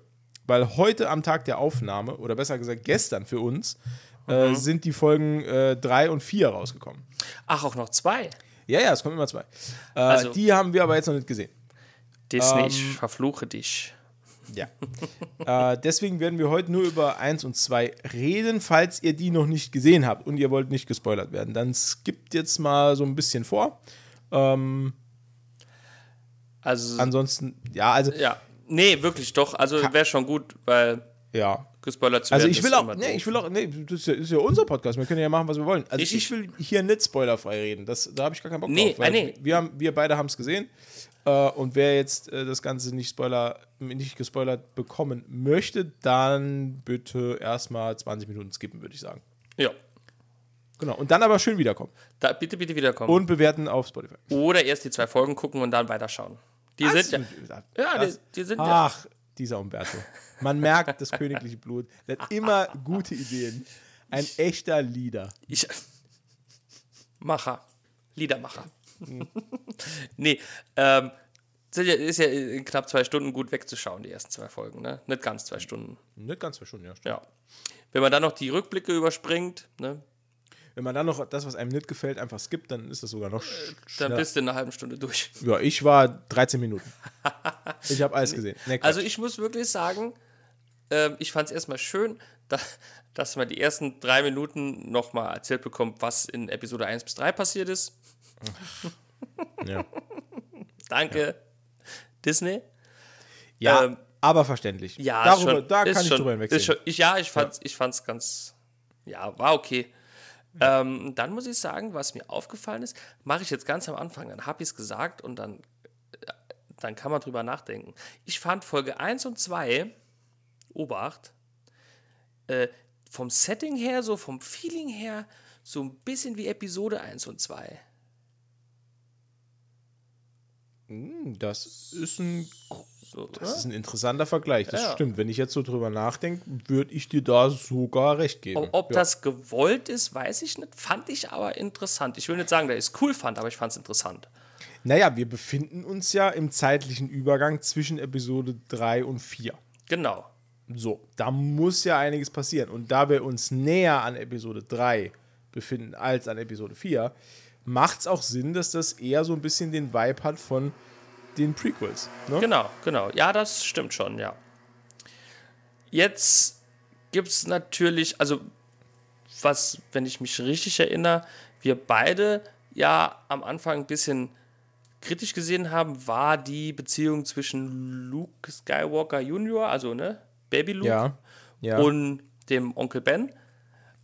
weil heute am Tag der Aufnahme, oder besser gesagt gestern für uns, Mhm. äh, sind die Folgen 3 und 4 rausgekommen. Ach, auch noch zwei. Ja, ja, es kommen immer zwei. Äh, Also- die haben wir aber jetzt noch nicht gesehen. Disney, Ähm, ich verfluche dich. Ja. <laughs> äh, deswegen werden wir heute nur über 1 und 2 reden. Falls ihr die noch nicht gesehen habt und ihr wollt nicht gespoilert werden, dann skippt jetzt mal so ein bisschen vor. Ähm, Also, ansonsten, ja, also, ja. Nee, wirklich doch. Also wäre schon gut, weil ja. gespoilert zu Also werden ich will auch, nee, ich will auch, nee, das ist ja, ist ja unser Podcast, wir können ja machen, was wir wollen. Also Richtig. ich will hier nicht spoilerfrei reden, das, da habe ich gar keinen Bock Nee, drauf. weil ah, nee. Wir, haben, wir beide haben es gesehen äh, und wer jetzt äh, das Ganze nicht, Spoiler, nicht gespoilert bekommen möchte, dann bitte erstmal 20 Minuten skippen, würde ich sagen. Ja. Genau, und dann aber schön wiederkommen Da, bitte, bitte wiederkommen. und bewerten auf Spotify. Oder erst die zwei Folgen gucken und dann weiterschauen. Die sind ja. Ja, die, das, die sind ja. Ach, dieser Umberto. Man merkt das königliche Blut. Der hat immer gute Ideen. Ein echter Leader. Ich, Macher. Liedermacher. nee, ähm, ja, ist ja in knapp zwei Stunden gut wegzuschauen, die ersten zwei Folgen, ne? Nicht ganz zwei Stunden. Nicht ganz verschwunden, ja. stimmt. Ja. Wenn man dann noch die Rückblicke überspringt, ne, Wenn man dann noch das, was einem nicht gefällt, einfach skippt, dann ist das sogar noch dann schneller. bist du in einer halben Stunde durch. Ja, ich war 13 Minuten. <laughs> Ich habe alles gesehen. Nee. Also ich muss wirklich sagen, ähm, ich fand es erstmal schön, da, dass man die ersten drei Minuten nochmal erzählt bekommt, was in Episode 1 bis 3 passiert ist. ja, <laughs> Danke, Disney. ja ähm, aber verständlich. Ja, Darüber, schon, da kann ich schon, drüber ist hinwegsehen. schon, ich, Ja, ich fand's, ich fand's ganz, ja, war okay. Ähm, dann muss ich sagen, was mir aufgefallen ist, mache ich jetzt ganz am Anfang, dann habe ich es gesagt und dann, äh, dann kann man drüber nachdenken. Ich fand Folge 1 und 2, Obacht, äh, vom Setting her, so vom Feeling her, so ein bisschen wie Episode 1 und 2. Hm, Das ist ein, das ist ein interessanter Vergleich. Das Ja. stimmt. Wenn ich jetzt so drüber nachdenke, würde ich dir da sogar recht geben. Ob, ob ja. das gewollt ist, weiß ich nicht. Fand ich aber interessant. Ich will nicht sagen, dass ich es cool fand, aber ich fand es interessant. Naja, wir befinden uns ja im zeitlichen Übergang zwischen Episode 3 und 4. Genau. So, da muss ja einiges passieren. Und da wir uns näher an Episode 3 befinden als an Episode 4, macht es auch Sinn, dass das eher so ein bisschen den Vibe hat von den Prequels. Ne? Genau, genau. Ja, das stimmt schon, ja. Jetzt gibt es natürlich, also was, wenn ich mich richtig erinnere, wir beide ja am Anfang ein bisschen kritisch gesehen haben, war die Beziehung zwischen Luke Skywalker Jr., also ne, Baby Luke, Ja. Ja. und dem Onkel Ben.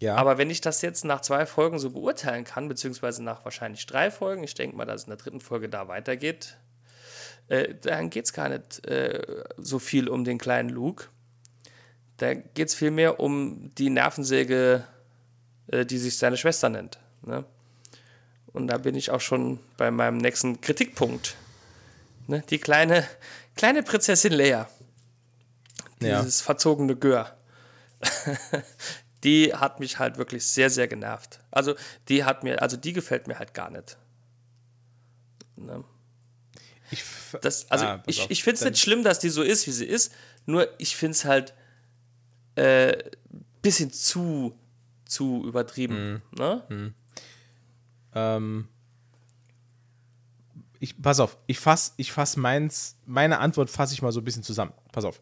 Ja. Aber wenn ich das jetzt nach zwei Folgen so beurteilen kann, beziehungsweise nach wahrscheinlich drei Folgen, ich denke mal, dass es in der dritten Folge da weitergeht, äh, dann geht es gar nicht äh, so viel um den kleinen Luke. Da geht es vielmehr um die Nervensäge, äh, die sich seine Schwester nennt. Ne? Und da bin ich auch schon bei meinem nächsten Kritikpunkt. Ne? Die kleine, kleine Prinzessin Leia. Ja. Dieses verzogene Gör. <laughs> die hat mich halt wirklich sehr, sehr genervt. Also die hat mir, also die gefällt mir halt gar nicht. Ne? ich, Das, also Ah, ich, auf. ich finde es nicht schlimm, dass die so ist, wie sie ist. Nur ich finde es halt äh, bisschen zu, zu übertrieben. Mhm. Ne? Ähm, ich, pass auf, ich fass, ich fass meins, meine Antwort fasse ich mal so ein bisschen zusammen. Pass auf.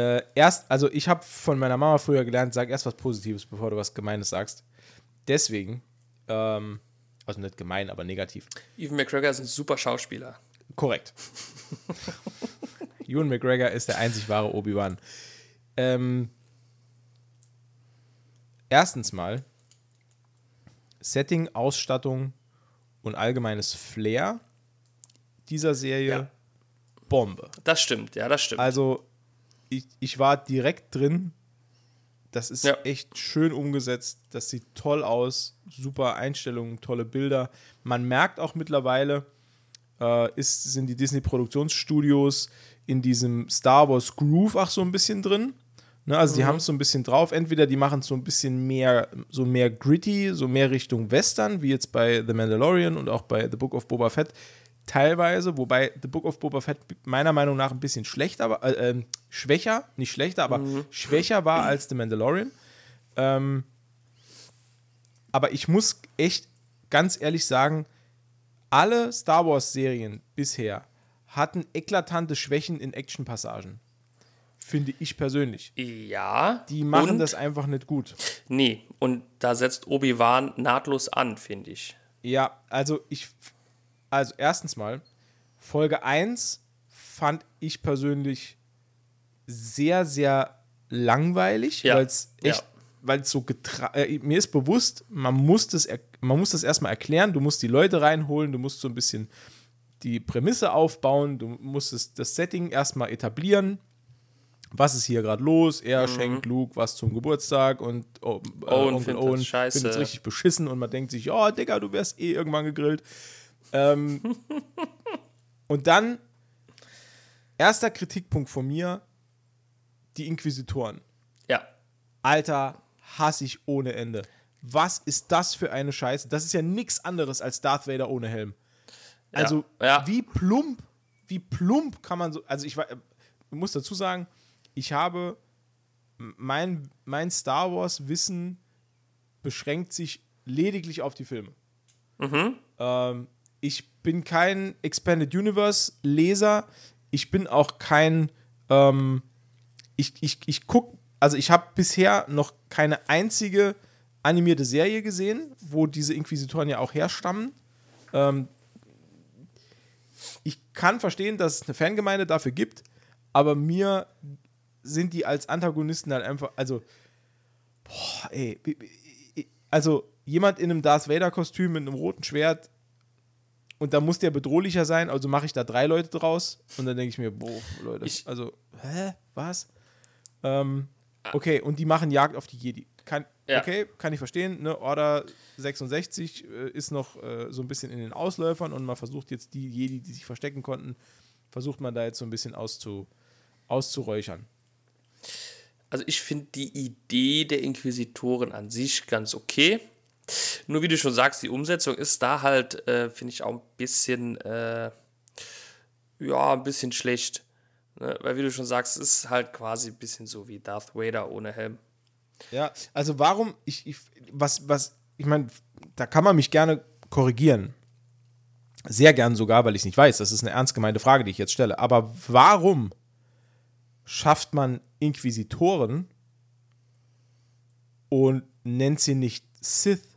Äh, erst, also ich habe von meiner Mama früher gelernt, sag erst was Positives, bevor du was Gemeines sagst. Deswegen, ähm, also nicht gemein, aber negativ. Ewan McGregor ist ein super Schauspieler. Korrekt. Ewan McGregor ist der einzig wahre Obi-Wan. Ähm, erstens mal Setting, Ausstattung und allgemeines Flair dieser Serie Ja. Bombe. Das stimmt, ja, das stimmt. Also ich, ich war direkt drin. Das ist Ja. echt schön umgesetzt. Das sieht toll aus. Super Einstellungen, tolle Bilder. Man merkt auch mittlerweile, äh, ist, sind die Disney-Produktionsstudios in diesem Star Wars Groove auch so ein bisschen drin. Ne, also die haben es so ein bisschen drauf. Entweder die machen es so ein bisschen mehr, so mehr gritty, so mehr Richtung Western, wie jetzt bei The Mandalorian und auch bei The Book of Boba Fett teilweise, wobei The Book of Boba Fett meiner Meinung nach ein bisschen schlechter war, äh, ähm, schwächer, nicht schlechter, aber schwächer war als The Mandalorian. Ähm, aber ich muss echt ganz ehrlich sagen, alle Star Wars-Serien bisher hatten eklatante Schwächen in Actionpassagen. Finde ich persönlich. ja. Die machen das einfach nicht gut. Nee, und da setzt Obi-Wan nahtlos an, finde ich. Ja, also ich. Also erstens mal, Folge 1 fand ich persönlich sehr, sehr langweilig, Ja, weil es ja. echt, weil es so getra äh, mir ist bewusst, man muss das, er man muss das erstmal erklären, du musst die Leute reinholen, du musst so ein bisschen die Prämisse aufbauen, du musst es, das Setting erstmal etablieren. Was ist hier gerade los? Er schenkt Luke was zum Geburtstag und oh, äh, Mhm. Owen findet es richtig beschissen und man denkt sich, oh Digga, du wärst eh irgendwann gegrillt. Ähm, und dann, erster Kritikpunkt von mir, die Inquisitoren. Ja. Alter, hasse ich ohne Ende. Was ist das für eine Scheiße? Das ist ja nichts anderes als Darth Vader ohne Helm. Also, ja. wie plump, wie plump kann man so. Also, ich, ich muss dazu sagen, ich habe mein, mein Star Wars-Wissen beschränkt sich lediglich auf die Filme. Ähm, ich bin kein Expanded Universe-Leser. Ich bin auch kein. Ähm, ich ich, ich gucke. Also, ich habe bisher noch keine einzige animierte Serie gesehen, wo diese Inquisitoren ja auch herstammen. Ähm, ich kann verstehen, dass es eine Fangemeinde dafür gibt, aber mir sind die als Antagonisten halt einfach, also, boah, ey, also jemand in einem Darth Vader-Kostüm mit einem roten Schwert und da muss der bedrohlicher sein, also mache ich da drei Leute draus und dann denke ich mir, boah, Leute, Ich- also, hä, was? Ähm, okay, und die machen Jagd auf die Jedi. Kann, Ja. Okay, kann ich verstehen, ne? Order 66 äh, ist noch äh, so ein bisschen in den Ausläufern und man versucht jetzt die Jedi, die sich verstecken konnten, versucht man da jetzt so ein bisschen auszu, auszuräuchern. Also ich finde die Idee der Inquisitoren an sich ganz okay. Nur wie du schon sagst, die Umsetzung ist da halt, äh, finde ich, auch ein bisschen, äh, ja, ein bisschen schlecht. Ne? Weil wie du schon sagst, ist halt quasi ein bisschen so wie Darth Vader ohne Helm. Ja, also warum, ich, ich was, was, ich meine, da kann man mich gerne korrigieren. Sehr gern sogar, weil ich es nicht weiß. Das ist eine ernst gemeinte Frage, die ich jetzt stelle. Aber warum schafft man Inquisitoren und nennt sie nicht Sith?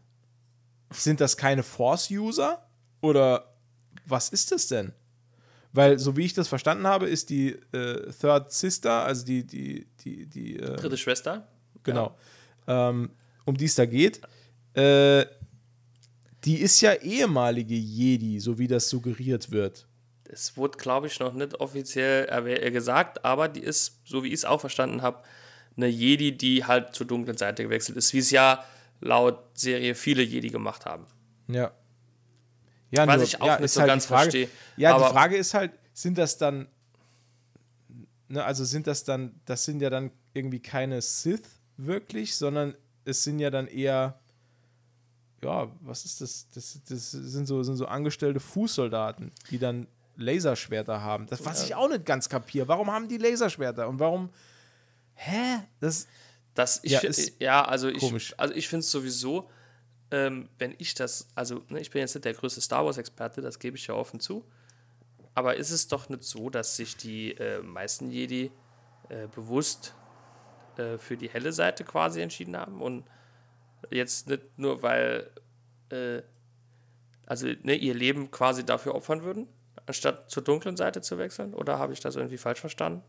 Sind das keine Force-User? Oder was ist das denn? Weil, so wie ich das verstanden habe, ist die äh, Third Sister, also die, die, die, die äh, Dritte Schwester? genau, ähm, um die es da geht, äh, die ist ja ehemalige Jedi, so wie das suggeriert wird. Es wurde, glaube ich, noch nicht offiziell äh, gesagt, aber die ist, so wie ich es auch verstanden habe, eine Jedi, die halt zur dunklen Seite gewechselt ist, wie es ja laut Serie viele Jedi gemacht haben. Ja. Ja, Was ich auch nicht ist so halt ganz Frage, verstehe. Ja, die Frage ist halt, sind das dann, ne, also sind das dann, das sind ja dann irgendwie keine Sith wirklich, sondern es sind ja dann eher, ja, was ist das? Das, das sind, so, sind so angestellte Fußsoldaten, die dann Laserschwerter haben. Das, was ich auch nicht ganz kapiere. Warum haben die Laserschwerter und warum, hä? Das, Das, ich, Ja, ist ja, also ich, komisch. also ich finde es sowieso, ähm, wenn ich das, also ne, ich bin jetzt nicht der größte Star Wars-Experte, das gebe ich ja offen zu, aber ist es doch nicht so, dass sich die äh, meisten Jedi äh, bewusst äh, für die helle Seite quasi entschieden haben und jetzt nicht nur, weil äh, also ne, ihr Leben quasi dafür opfern würden, anstatt zur dunklen Seite zu wechseln? Oder habe ich das irgendwie falsch verstanden?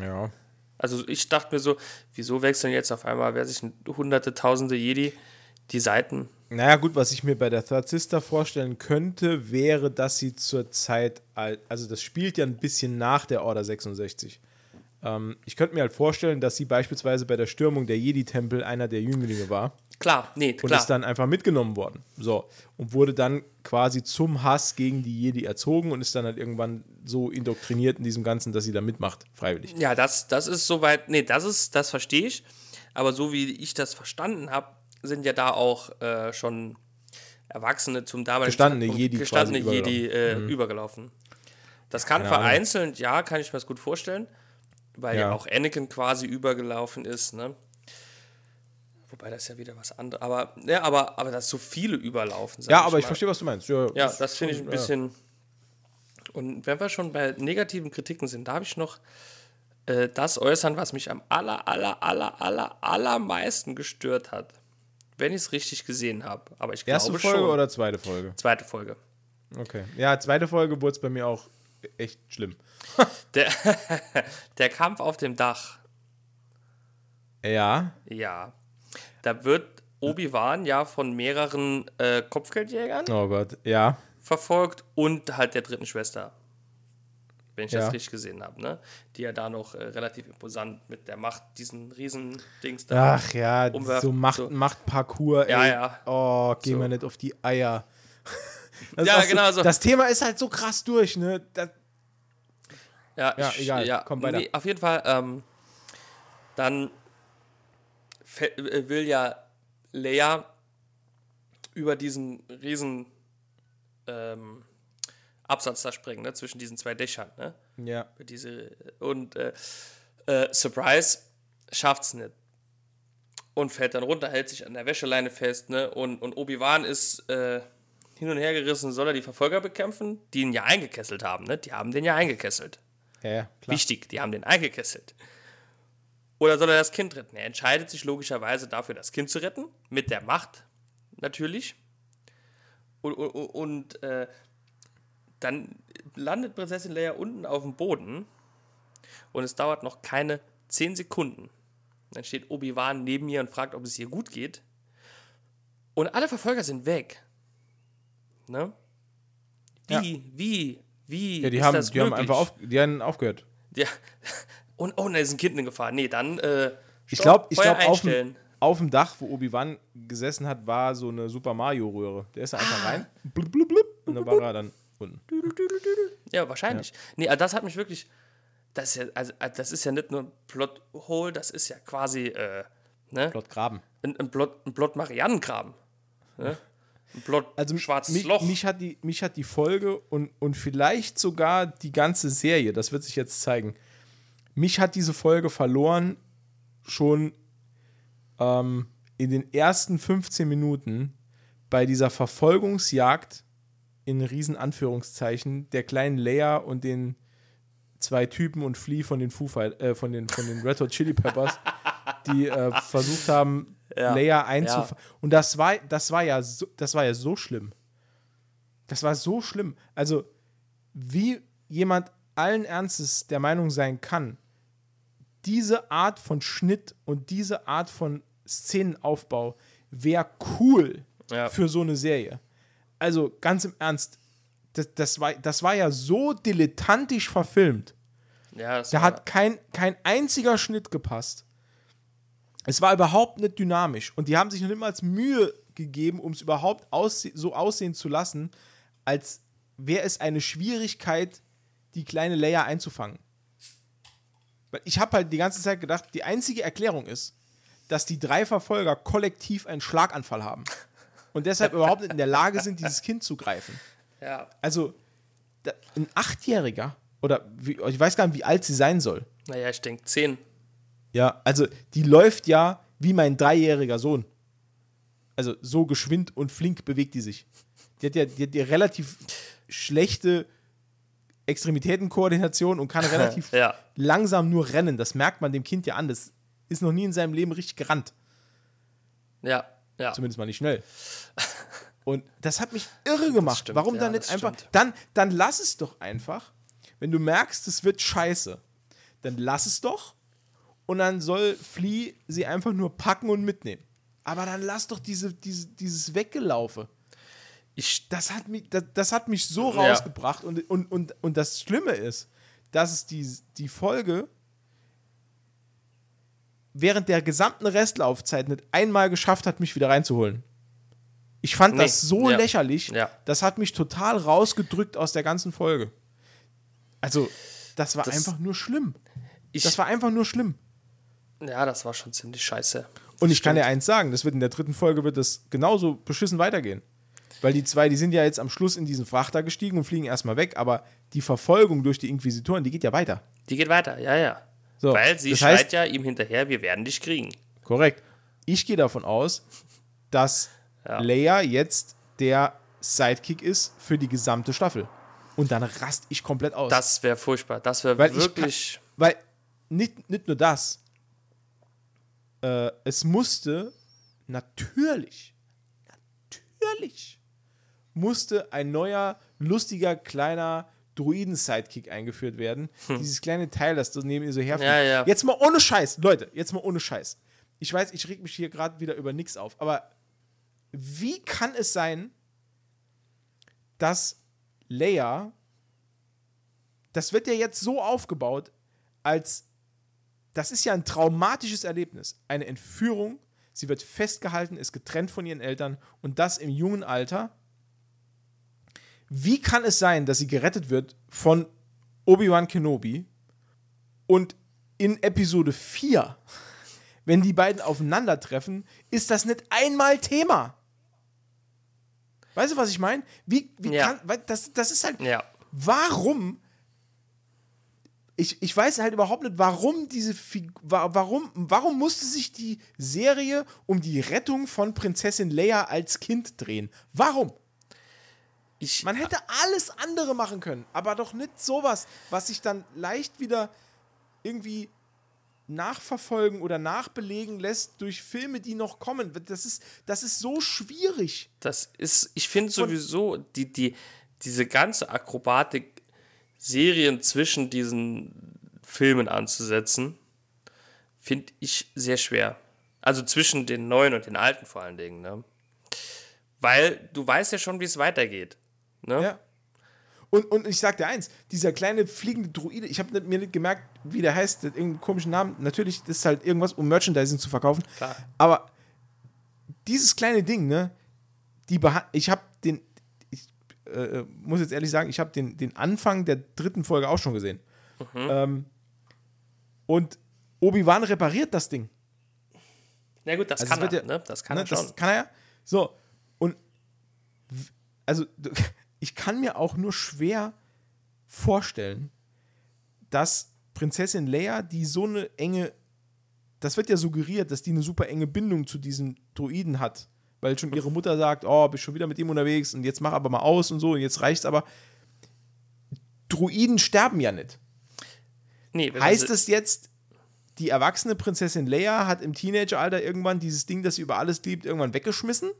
ja. Also ich dachte mir so, wieso wechseln jetzt auf einmal, wer sich hunderte, tausende Jedi die Seiten? Naja, gut, was ich mir bei der Third Sister vorstellen könnte, wäre, dass sie zur Zeit, al- also das spielt ja ein bisschen nach der Order 66. Ähm, ich könnte mir halt vorstellen, dass sie beispielsweise bei der Stürmung der Jedi-Tempel einer der Jünglinge war Klar, nee, und klar. ist dann einfach mitgenommen worden. So. Und wurde dann quasi zum Hass gegen die Jedi erzogen und ist dann halt irgendwann so indoktriniert in diesem Ganzen, dass sie da mitmacht, freiwillig. ja, das, das ist soweit, nee, das ist, das verstehe ich. Aber so wie ich das verstanden habe, sind ja da auch äh, schon Erwachsene zum damaligen Gestandene Zeitpunkt Jedi gestandene quasi Jedi äh, übergelaufen. Das kann Keine Ahnung. vereinzelt, ja, kann ich mir das gut vorstellen, weil ja, Ja. auch Anakin quasi übergelaufen ist, ne? Wobei das ja wieder was anderes, aber, ja, aber, aber dass so viele überlaufen Ja, aber ich mal. verstehe, was du meinst. Ja, Ja, das finde ich ein ja. bisschen. Und wenn wir schon bei negativen Kritiken sind, darf ich noch äh, das äußern, was mich am aller, aller, aller, aller, allermeisten gestört hat. Wenn ich es richtig gesehen habe. Aber ich Erste glaube Folge schon. oder zweite Folge? Zweite Folge. Okay. Ja, zweite Folge wurde es bei mir auch echt schlimm. <laughs> Der, <laughs> der Kampf auf dem Dach. Ja. Ja. Da wird Obi-Wan ja von mehreren äh, Kopfgeldjägern Oh Gott. Ja. verfolgt und halt der dritten Schwester. Wenn ich Ja. das richtig gesehen habe, ne? Die ja da noch äh, relativ imposant mit der Macht, diesen riesen Dings da. Ach ja, Umwerfen, so Macht, so. Machtparcours. Ja, ey. ja. Oh, geh So. mir nicht auf die Eier. <laughs> Das Ja, auch so, genau so. Das Thema ist halt so krass durch, ne? Das, Ja, Ja, ich, egal. Ja, Komm weiter. Nee, auf jeden Fall, ähm, dann will ja Leia über diesen riesen ähm, Absatz da springen, ne, zwischen diesen zwei Dächern, ne? ja. Diese, und äh, äh, Surprise schafft's nicht. Und fällt dann runter, hält sich an der Wäscheleine fest, ne? Und, und Obi-Wan ist äh, hin und her gerissen, soll er die Verfolger bekämpfen, die ihn ja eingekesselt haben, ne? Die haben den ja eingekesselt. Ja, ja, klar. Wichtig, die haben den eingekesselt. Oder soll er das Kind retten? Er entscheidet sich logischerweise dafür, das Kind zu retten, mit der Macht natürlich. Und, und, und äh, dann landet Prinzessin Leia unten auf dem Boden und es dauert noch keine 10 Sekunden. Dann steht Obi-Wan neben ihr und fragt, ob es ihr gut geht. Und alle Verfolger sind weg. Ne? Wie, Ja. wie, wie Ja, die ist haben, die haben möglich? einfach auf, die haben aufgehört. Ja. Und oh, da ist ein Kind in Gefahr. Nee, dann äh, Ich glaube, ich Feuer glaub, auf, dem, auf dem Dach, wo Obi-Wan gesessen hat, war so eine Super Mario-Röhre. Der ist da Ah. einfach rein blub, blub, blub, und dann war er dann unten. Ja, wahrscheinlich. Nee, also das hat mich wirklich. Das ist ja, also, äh, das ist ja nicht nur ein Plothole, das ist ja quasi äh, ne? Dort graben. ein, ein Plot, ein Plot Mariannengraben. Ne? Ein Plot Also schwarzes mich, Loch. Mich hat, die, mich hat die Folge und, und vielleicht sogar die ganze Serie, das wird sich jetzt zeigen, mich hat diese Folge verloren schon ähm, in den ersten 15 Minuten bei dieser Verfolgungsjagd in riesen Anführungszeichen der kleinen Leia und den zwei Typen und Flea von den Foo Fight, äh, von den von den Red Hot Chili Peppers, die äh, versucht haben <laughs> Ja. Leia einzufangen. Und das war das war ja so, das war ja so schlimm. Das war so schlimm. Also wie jemand allen Ernstes der Meinung sein kann, diese Art von Schnitt und diese Art von Szenenaufbau wäre cool Ja. für so eine Serie. Also ganz im Ernst, das, das, war, das war ja so dilettantisch verfilmt. ja, Da hat kein, kein einziger Schnitt gepasst. Es war überhaupt nicht dynamisch. Und die haben sich noch niemals Mühe gegeben, um es überhaupt ausse so aussehen zu lassen, als wäre es eine Schwierigkeit, die kleine Leia einzufangen. Weil ich habe halt die ganze Zeit gedacht, die einzige Erklärung ist, dass die drei Verfolger kollektiv einen Schlaganfall haben. Und deshalb überhaupt nicht in der Lage sind, dieses Kind zu greifen. ja. Also, ein Achtjähriger, oder wie, ich weiß gar nicht, wie alt sie sein soll. Naja, ich denke 10. Ja, also die läuft ja wie mein dreijähriger Sohn. Also so geschwind und flink bewegt die sich. Die hat ja, die hat ja relativ schlechte Extremitätenkoordination und kann <laughs> relativ Ja. langsam nur rennen. Das merkt man dem Kind ja an. Das ist noch nie in seinem Leben richtig gerannt. Ja, ja. Zumindest mal nicht schnell. Und das hat mich irre gemacht. stimmt, Warum ja, dann nicht einfach. stimmt. Dann, dann lass es doch einfach. Wenn du merkst, es wird scheiße, dann lass es doch. Und dann soll Flea sie einfach nur packen und mitnehmen. Aber dann lass doch diese, diese, dieses Weggelaufe. Ich, Das hat mich, das, das hat mich so Ja. rausgebracht. Und, und, und, und das Schlimme ist, dass es die, die Folge während der gesamten Restlaufzeit nicht einmal geschafft hat, mich wieder reinzuholen. Ich fand Nee, das so ja. lächerlich. Ja. Das hat mich total rausgedrückt aus der ganzen Folge. Also, das war Das- einfach nur schlimm. ich, Das war einfach nur schlimm. ja, das war schon ziemlich scheiße. Und ich kann dir eins sagen, das wird in der dritten Folge wird das genauso beschissen weitergehen. Weil die zwei, die sind ja jetzt am Schluss in diesen Frachter gestiegen und fliegen erstmal weg, aber die Verfolgung durch die Inquisitoren, die geht ja weiter. Die geht weiter, ja, ja. So, Weil sie das schreit heißt, ja ihm hinterher, wir werden dich kriegen. korrekt. Ich gehe davon aus, dass Ja. Leia jetzt der Sidekick ist für die gesamte Staffel. Und dann rast ich komplett aus. Das wäre furchtbar. Das wäre wirklich. Weil nicht, nicht nur das, äh, es musste natürlich, natürlich, musste ein neuer, lustiger, kleiner Druiden-Sidekick eingeführt werden. Dieses kleine Teil, das du neben ihr so herfliegt. Hm. Ja, ja. Jetzt mal ohne Scheiß, Leute, jetzt mal ohne Scheiß. Ich weiß, ich reg mich hier gerade wieder über nichts auf, aber wie kann es sein, dass Leia, das wird ja jetzt so aufgebaut, als das ist ja ein traumatisches Erlebnis. Eine Entführung, sie wird festgehalten, ist getrennt von ihren Eltern und das im jungen Alter. Wie kann es sein, dass sie gerettet wird von Obi-Wan Kenobi und in Episode 4, wenn die beiden aufeinandertreffen, ist das nicht einmal Thema? Weißt du, was ich meine? Wie, wie Ja. kann, das, das ist halt, Ja. warum ich, ich weiß halt überhaupt nicht, warum diese Figur, warum, warum musste sich die Serie um die Rettung von Prinzessin Leia als Kind drehen? Warum? Ich, Man hätte alles andere machen können, aber doch nicht sowas, was sich dann leicht wieder irgendwie nachverfolgen oder nachbelegen lässt durch Filme, die noch kommen. Das ist, das ist so schwierig. das ist, ich finde sowieso, die, die, diese ganze Akrobatik, Serien zwischen diesen Filmen anzusetzen, finde ich sehr schwer. Also zwischen den neuen und den alten vor allen Dingen. Ne? Weil du weißt ja schon, wie es weitergeht. Ne? Ja. Und, und ich sag dir eins, dieser kleine fliegende Druide, ich habe mir nicht gemerkt, wie der heißt, der hat irgendeinen komischen Namen. Natürlich, das ist halt irgendwas, um Merchandising zu verkaufen. Klar. Aber dieses kleine Ding, ne, die beha- ich habe den, ich äh, muss jetzt ehrlich sagen, ich habe den, den Anfang der dritten Folge auch schon gesehen. Ähm, und Obi-Wan repariert das Ding. Na gut, das Also kann wird er, ja- ne? Das kann Ne, er schon. Das kann er ja. So, und also du- ich kann mir auch nur schwer vorstellen, dass Prinzessin Leia, die so eine enge, das wird ja suggeriert, dass die eine super enge Bindung zu diesem Druiden hat, weil schon ihre Mutter sagt, oh, bist schon wieder mit ihm unterwegs und jetzt mach aber mal aus und so und jetzt reicht's aber. Druiden sterben ja nicht. nee, Heißt es jetzt, die erwachsene Prinzessin Leia hat im Teenageralter irgendwann dieses Ding, das sie über alles liebt, irgendwann weggeschmissen?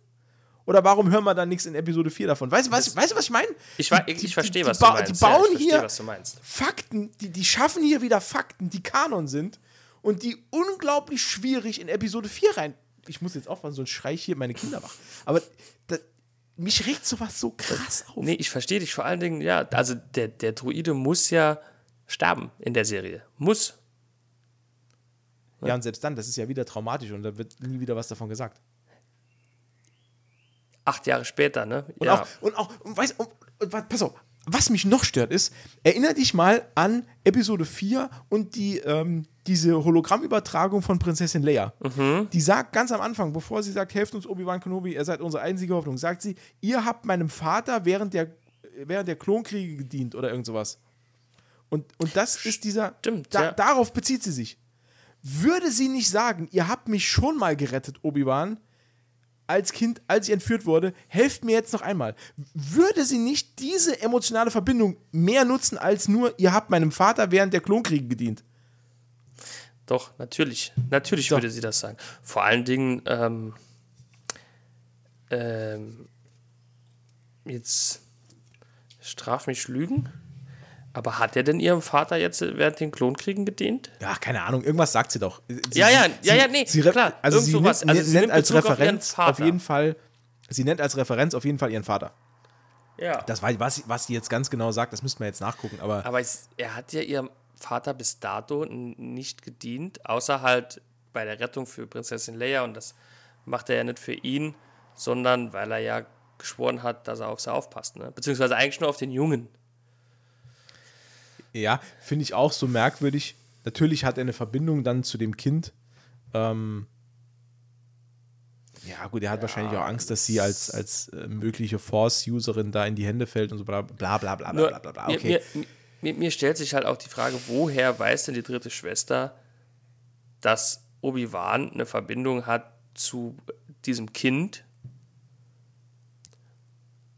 Oder warum hören wir dann nichts in Episode 4 davon? Weißt du, was, weißt du, was ich meine? Ich, Die- ich, ich verstehe, was ba- du meinst. Die bauen ja, hier was. Fakten, die, die schaffen hier wieder Fakten, die Kanon sind und die unglaublich schwierig in Episode 4 rein. Ich muss jetzt aufpassen, sonst schrei ich hier meine Kinder wach. Aber da, mich regt sowas so krass auf. Nee, ich verstehe dich vor allen Dingen, ja, also der, der Druide muss ja sterben in der Serie. Muss. Ja, und selbst dann, das ist ja wieder traumatisch und da wird nie wieder was davon gesagt. Acht Jahre später, ne? Und ja. auch, und auch, und weißt, und, und, pass auf, was mich noch stört ist, erinnere dich mal an Episode 4 und die, ähm, diese Hologrammübertragung von Prinzessin Leia. Die sagt ganz am Anfang, bevor sie sagt, helft uns Obi-Wan Kenobi, ihr seid unsere einzige Hoffnung, sagt sie, ihr habt meinem Vater während der, während der Klonkriege gedient oder irgend sowas. Und, und das ist dieser, Stimmt, da, ja. darauf bezieht sie sich. Würde sie nicht sagen, ihr habt mich schon mal gerettet, Obi-Wan, als Kind, als ich entführt wurde, helft mir jetzt noch einmal. Würde sie nicht diese emotionale Verbindung mehr nutzen als nur, ihr habt meinem Vater während der Klonkriege gedient? Doch, natürlich. Natürlich So. würde sie das sagen. Vor allen Dingen, ähm, ähm, jetzt straf mich Lügen. Aber hat er denn ihrem Vater jetzt während den Klonkriegen gedient? Ja, keine Ahnung, irgendwas sagt sie doch. Sie, Ja, ja, sie, ja, ja, nee, sie, klar, Also sie nennt, Also sie nennt nimmt als auf Referenz Vater. auf jeden Fall, sie nennt als Referenz auf jeden Fall ihren Vater. Ja. Das war, was, was sie jetzt ganz genau sagt, das müssten wir jetzt nachgucken, aber Aber es, er hat ja ihrem Vater bis dato nicht gedient, außer halt bei der Rettung für Prinzessin Leia. Und das macht er ja nicht für ihn, sondern weil er ja geschworen hat, dass er auf sie aufpasst. Ne? Beziehungsweise eigentlich nur auf den Jungen. Ja, finde ich auch so merkwürdig. Natürlich hat er eine Verbindung dann zu dem Kind. Ähm, ja, gut, er hat wahrscheinlich auch Angst, dass sie als, als äh, mögliche Force-Userin da in die Hände fällt und so bla bla bla bla bla bla bla. mir, Okay. mir, mir, mir stellt sich halt auch die Frage, woher weiß denn die dritte Schwester, dass Obi-Wan eine Verbindung hat zu diesem Kind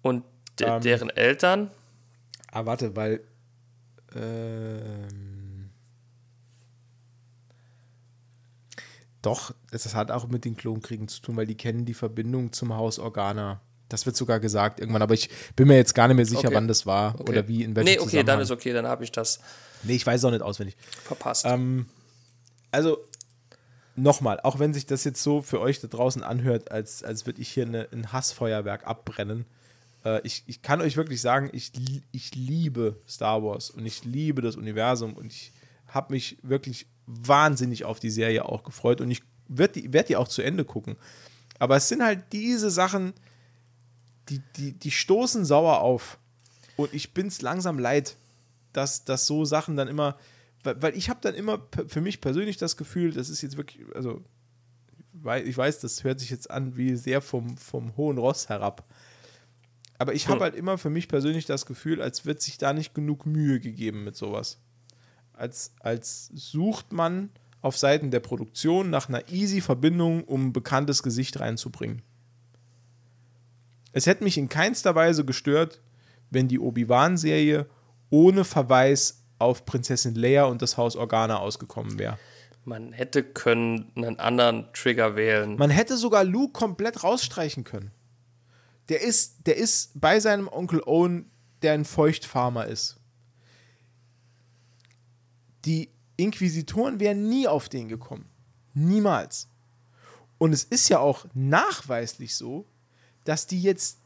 und de Ähm. deren Eltern? Ah, warte, weil. Ähm, doch, das hat auch mit den Klonkriegen zu tun, weil die kennen die Verbindung zum Haus Organa. Das wird sogar gesagt irgendwann, aber ich bin mir jetzt gar nicht mehr sicher, Okay. wann das war Okay. oder wie, in welchem Nee, okay, dann ist okay, dann habe ich das Nee, ich weiß es auch nicht auswendig. verpasst. Ähm, also, nochmal, auch wenn sich das jetzt so für euch da draußen anhört, als, als würde ich hier eine, ein Hassfeuerwerk abbrennen, äh, ich, ich kann euch wirklich sagen, ich, ich liebe Star Wars und ich liebe das Universum und ich habe mich wirklich wahnsinnig auf die Serie auch gefreut und ich werde die, werd die auch zu Ende gucken. Aber es sind halt diese Sachen, die, die, die stoßen sauer auf. Und ich bin es langsam leid, dass, dass so Sachen dann immer, weil, weil ich habe dann immer für mich persönlich das Gefühl, das ist jetzt wirklich, also ich weiß, das hört sich jetzt an wie sehr vom, vom hohen Ross herab. Aber ich habe halt immer für mich persönlich das Gefühl, als wird sich da nicht genug Mühe gegeben mit sowas. Als, als sucht man auf Seiten der Produktion nach einer easy Verbindung, um ein bekanntes Gesicht reinzubringen. Es hätte mich in keinster Weise gestört, wenn die Obi-Wan-Serie ohne Verweis auf Prinzessin Leia und das Haus Organa ausgekommen wäre. Man hätte können einen anderen Trigger wählen. Man hätte sogar Luke komplett rausstreichen können. Der ist, der ist bei seinem Onkel Owen, der ein Feuchtfarmer ist. Die Inquisitoren wären nie auf den gekommen. Niemals. Und es ist ja auch nachweislich so, dass die jetzt,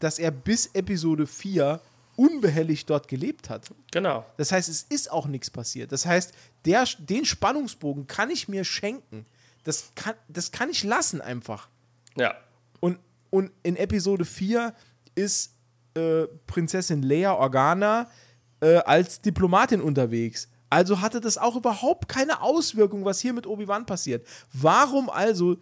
dass er bis Episode 4 unbehelligt dort gelebt hat. Genau. Das heißt, es ist auch nichts passiert. Das heißt, der, den Spannungsbogen kann ich mir schenken. Das kann, das kann ich lassen einfach. Ja. Und, und in Episode 4 ist äh, Prinzessin Leia Organa äh, als Diplomatin unterwegs. Also hatte das auch überhaupt keine Auswirkung, was hier mit Obi-Wan passiert. Warum also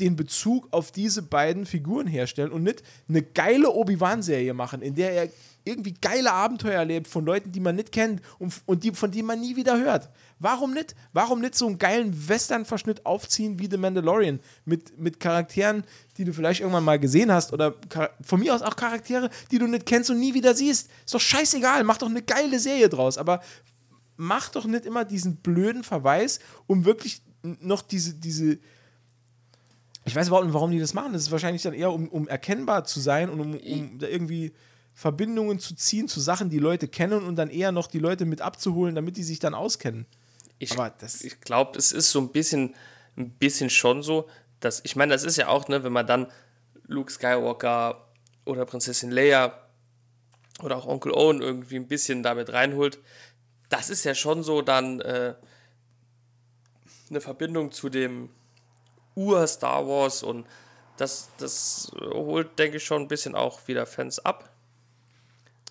den Bezug auf diese beiden Figuren herstellen und nicht eine geile Obi-Wan-Serie machen, in der er irgendwie geile Abenteuer erlebt von Leuten, die man nicht kennt und, und die, von denen man nie wieder hört. Warum nicht? Warum nicht so einen geilen Western-Verschnitt aufziehen wie The Mandalorian mit, mit Charakteren, die du vielleicht irgendwann mal gesehen hast oder von mir aus auch Charaktere, die du nicht kennst und nie wieder siehst. Ist doch scheißegal, mach doch eine geile Serie draus, aber mach doch nicht immer diesen blöden Verweis, um wirklich noch diese, diese, ich weiß überhaupt nicht, warum die das machen. Das ist wahrscheinlich dann eher, um, um erkennbar zu sein und um, um da irgendwie Verbindungen zu ziehen zu Sachen, die Leute kennen und dann eher noch die Leute mit abzuholen, damit die sich dann auskennen. Ich, ich glaube, es ist so ein bisschen, ein bisschen schon so, dass, ich meine, das ist ja auch, ne, wenn man dann Luke Skywalker oder Prinzessin Leia oder auch Onkel Owen irgendwie ein bisschen damit reinholt, das ist ja schon so dann äh, eine Verbindung zu dem Ur-Star Wars und das, das holt, denke ich, schon ein bisschen auch wieder Fans ab.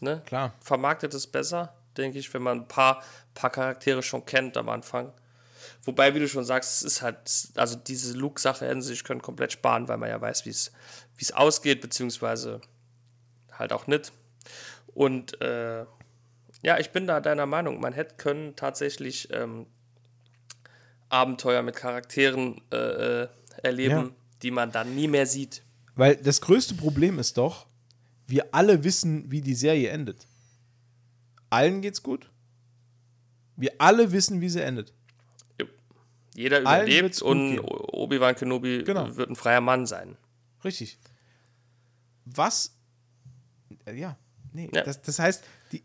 Ne? Klar. Vermarktet es besser, denke ich, wenn man ein paar, paar Charaktere schon kennt am Anfang. Wobei, wie du schon sagst, es ist halt, also diese hätten sie sich können komplett sparen, weil man ja weiß, wie es ausgeht, beziehungsweise halt auch nicht. Und äh, ja, ich bin da deiner Meinung. Man hätte können tatsächlich ähm, Abenteuer mit Charakteren äh, äh, erleben, ja. die man dann nie mehr sieht. Weil das größte Problem ist doch, wir alle wissen, wie die Serie endet. Allen geht's gut. Wir alle wissen, wie sie endet. Jeder überlebt und Obi-Wan Kenobi genau. wird ein freier Mann sein. Richtig. Was? Ja, nee. Ja. Das, das heißt, die,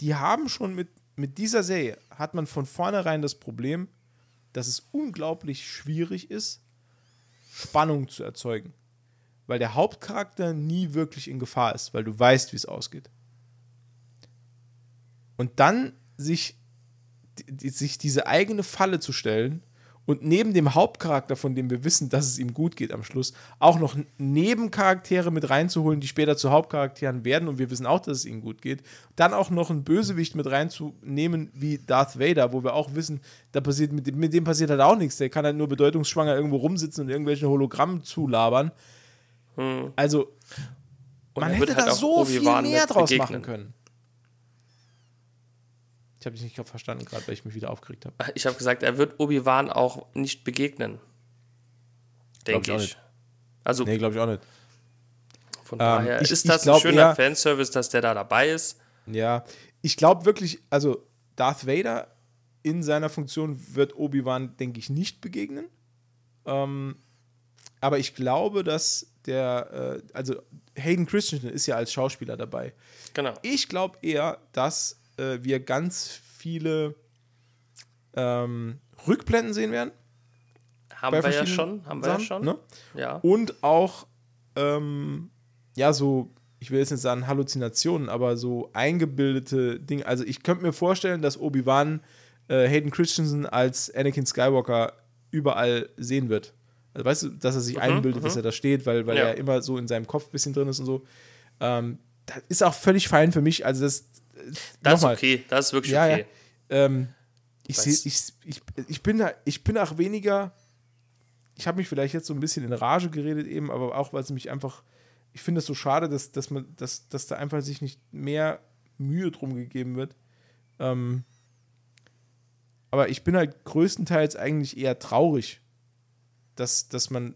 die haben schon mit, mit dieser Serie, hat man von vornherein das Problem, dass es unglaublich schwierig ist, Spannung zu erzeugen. Weil der Hauptcharakter nie wirklich in Gefahr ist, weil du weißt, wie es ausgeht. Und dann sich, die, sich diese eigene Falle zu stellen und neben dem Hauptcharakter, von dem wir wissen, dass es ihm gut geht am Schluss, auch noch Nebencharaktere mit reinzuholen, die später zu Hauptcharakteren werden und wir wissen auch, dass es ihnen gut geht. Dann auch noch einen Bösewicht mit reinzunehmen wie Darth Vader, wo wir auch wissen, da passiert, mit, dem, mit dem passiert halt auch nichts. Der kann halt nur bedeutungsschwanger irgendwo rumsitzen und irgendwelche Hologrammen zulabern. Hm. Also, man hätte halt da so viel mehr draus begegnen. machen können. Ich habe dich nicht verstanden gerade, weil ich mich wieder aufgeregt habe. Ich habe gesagt, er wird Obi-Wan auch nicht begegnen. Denke ich. ich. Also, nee, glaube ich auch nicht. Von ähm, daher ich, ist das ein schöner eher, Fanservice, dass der da dabei ist. Ja, ich glaube wirklich, also Darth Vader in seiner Funktion wird Obi-Wan, denke ich, nicht begegnen. Ähm, aber ich glaube, dass der, äh, also Hayden Christensen ist ja als Schauspieler dabei. Genau. Ich glaube eher, dass äh, wir ganz viele ähm, Rückblenden sehen werden. Haben wir ja schon, haben wir Sachen, ja schon. Ne? Ja. Und auch, ähm, ja, so, ich will jetzt nicht sagen Halluzinationen, aber so eingebildete Dinge. Also ich könnte mir vorstellen, dass Obi-Wan äh, Hayden Christensen als Anakin Skywalker überall sehen wird. Also weißt du, dass er sich mhm, einbildet, dass mhm. er da steht, weil, weil ja. er immer so in seinem Kopf ein bisschen drin ist und so. Ähm, das ist auch völlig fein für mich. Also das, das ist okay, das ist wirklich ja, okay. Ja. Ähm, ich, seh, ich, ich, ich, bin, ich bin auch weniger, ich habe mich vielleicht jetzt so ein bisschen in Rage geredet eben, aber auch, weil es mich einfach, ich finde es so schade, dass, dass, man, dass, dass da einfach sich nicht mehr Mühe drum gegeben wird. Ähm, aber ich bin halt größtenteils eigentlich eher traurig, dass, dass man,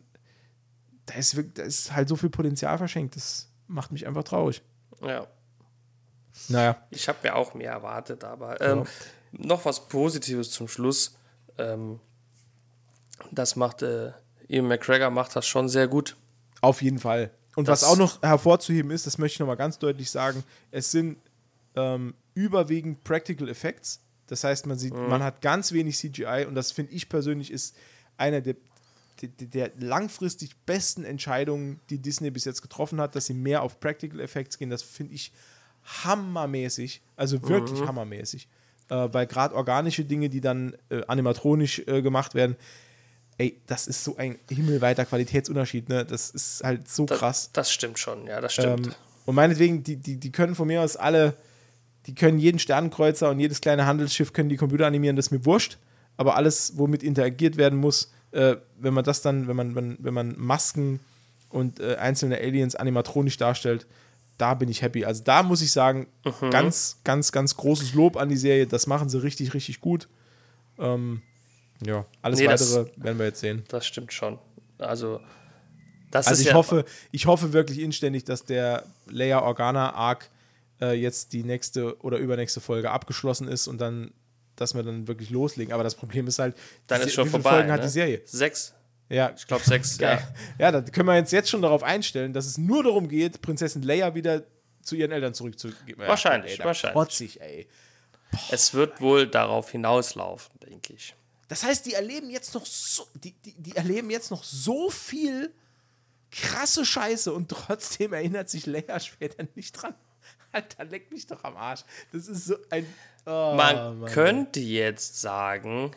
da ist, da ist halt so viel Potenzial verschenkt, das macht mich einfach traurig. Ja. Naja. Ich habe mir auch mehr erwartet, aber ähm, ja. noch was Positives zum Schluss. Ähm, das macht äh, Ian McGregor macht das schon sehr gut. Auf jeden Fall. Und das was auch noch hervorzuheben ist, das möchte ich nochmal ganz deutlich sagen, es sind ähm, überwiegend Practical Effects. Das heißt, man sieht, mhm. man hat ganz wenig CGI und das finde ich persönlich ist einer der der langfristig besten Entscheidungen, die Disney bis jetzt getroffen hat, dass sie mehr auf Practical Effects gehen. Das finde ich hammermäßig. Also wirklich hammermäßig. Äh, weil gerade organische Dinge, die dann äh, animatronisch äh, gemacht werden, ey, das ist so ein himmelweiter Qualitätsunterschied. Ne? Das ist halt so Das, krass. das stimmt schon, ja, das stimmt. Ähm, und meinetwegen, die, die, die können von mir aus alle, die können jeden Sternenkreuzer und jedes kleine Handelsschiff können die Computer animieren, das ist mir wurscht. Aber alles, womit interagiert werden muss, äh, wenn man das dann, wenn man, wenn, wenn man Masken und äh, einzelne Aliens animatronisch darstellt, da bin ich happy. Also da muss ich sagen, Mhm. ganz, ganz, ganz großes Lob an die Serie. Das machen sie richtig, richtig gut. Ähm, ja, alles Nee, das- weitere werden wir jetzt sehen. das stimmt schon. Also, das Also ist ich ja, hoffe, ich hoffe wirklich inständig, dass der Leia Organa Arc äh, jetzt die nächste oder übernächste Folge abgeschlossen ist und dann, dass wir dann wirklich loslegen. Aber das Problem ist halt, dann die ist schon wie viele vorbei. Folgen hat ne? die Serie? Sechs. Ja, Ich glaube sechs, <laughs> ja. Ja, da können wir jetzt, jetzt schon darauf einstellen, dass es nur darum geht, Prinzessin Leia wieder zu ihren Eltern zurückzugeben. Wahrscheinlich, ey, da wahrscheinlich. ich, ey. Es wird wohl darauf hinauslaufen, denke ich. Das heißt, die erleben jetzt noch so, die, die, die erleben jetzt noch so viel krasse Scheiße und trotzdem erinnert sich Leia später nicht dran. <laughs> Alter, leck mich doch am Arsch. Das ist so ein. Oh, Man Mann. könnte jetzt sagen,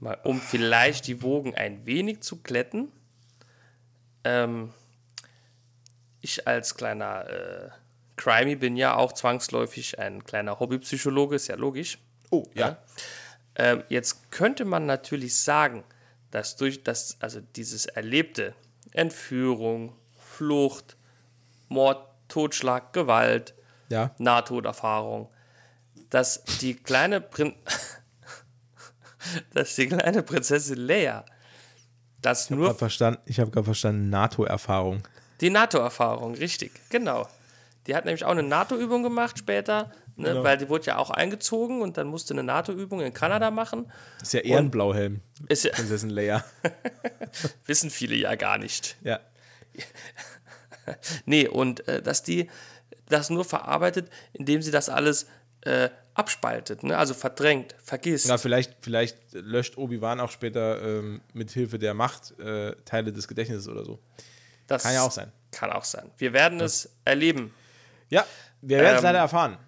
mal, um vielleicht die Wogen ein wenig zu glätten, ähm, ich als kleiner äh, Crimey bin ja auch zwangsläufig ein kleiner Hobbypsychologe, ist ja logisch. Oh, ja. Ähm, jetzt könnte man natürlich sagen, dass durch das, also dieses erlebte Entführung, Flucht, Mord, Totschlag, Gewalt, Ja. Nahtoderfahrung, dass die kleine Prin <laughs> dass die kleine Prinzessin Leia das nur Hab verstanden, ich habe gerade verstanden, NATO-Erfahrung. die NATO-Erfahrung, richtig, genau. Die hat nämlich auch eine NATO-Übung gemacht später, ne, Genau. weil die wurde ja auch eingezogen und dann musste eine NATO-Übung in Kanada machen. Ist ja eher ein Blauhelm. Ist ja, Prinzessin Leia. <laughs> wissen viele ja gar nicht. ja. <laughs> Nee, und äh, dass die das nur verarbeitet, indem sie das alles äh, abspaltet, ne? also verdrängt, vergisst. Na, vielleicht, vielleicht löscht Obi-Wan auch später ähm, mit Hilfe der Macht äh, Teile des Gedächtnisses oder so. das kann ja auch sein. Kann auch sein. Wir werden es erleben. Ja, wir werden es Ähm, leider erfahren.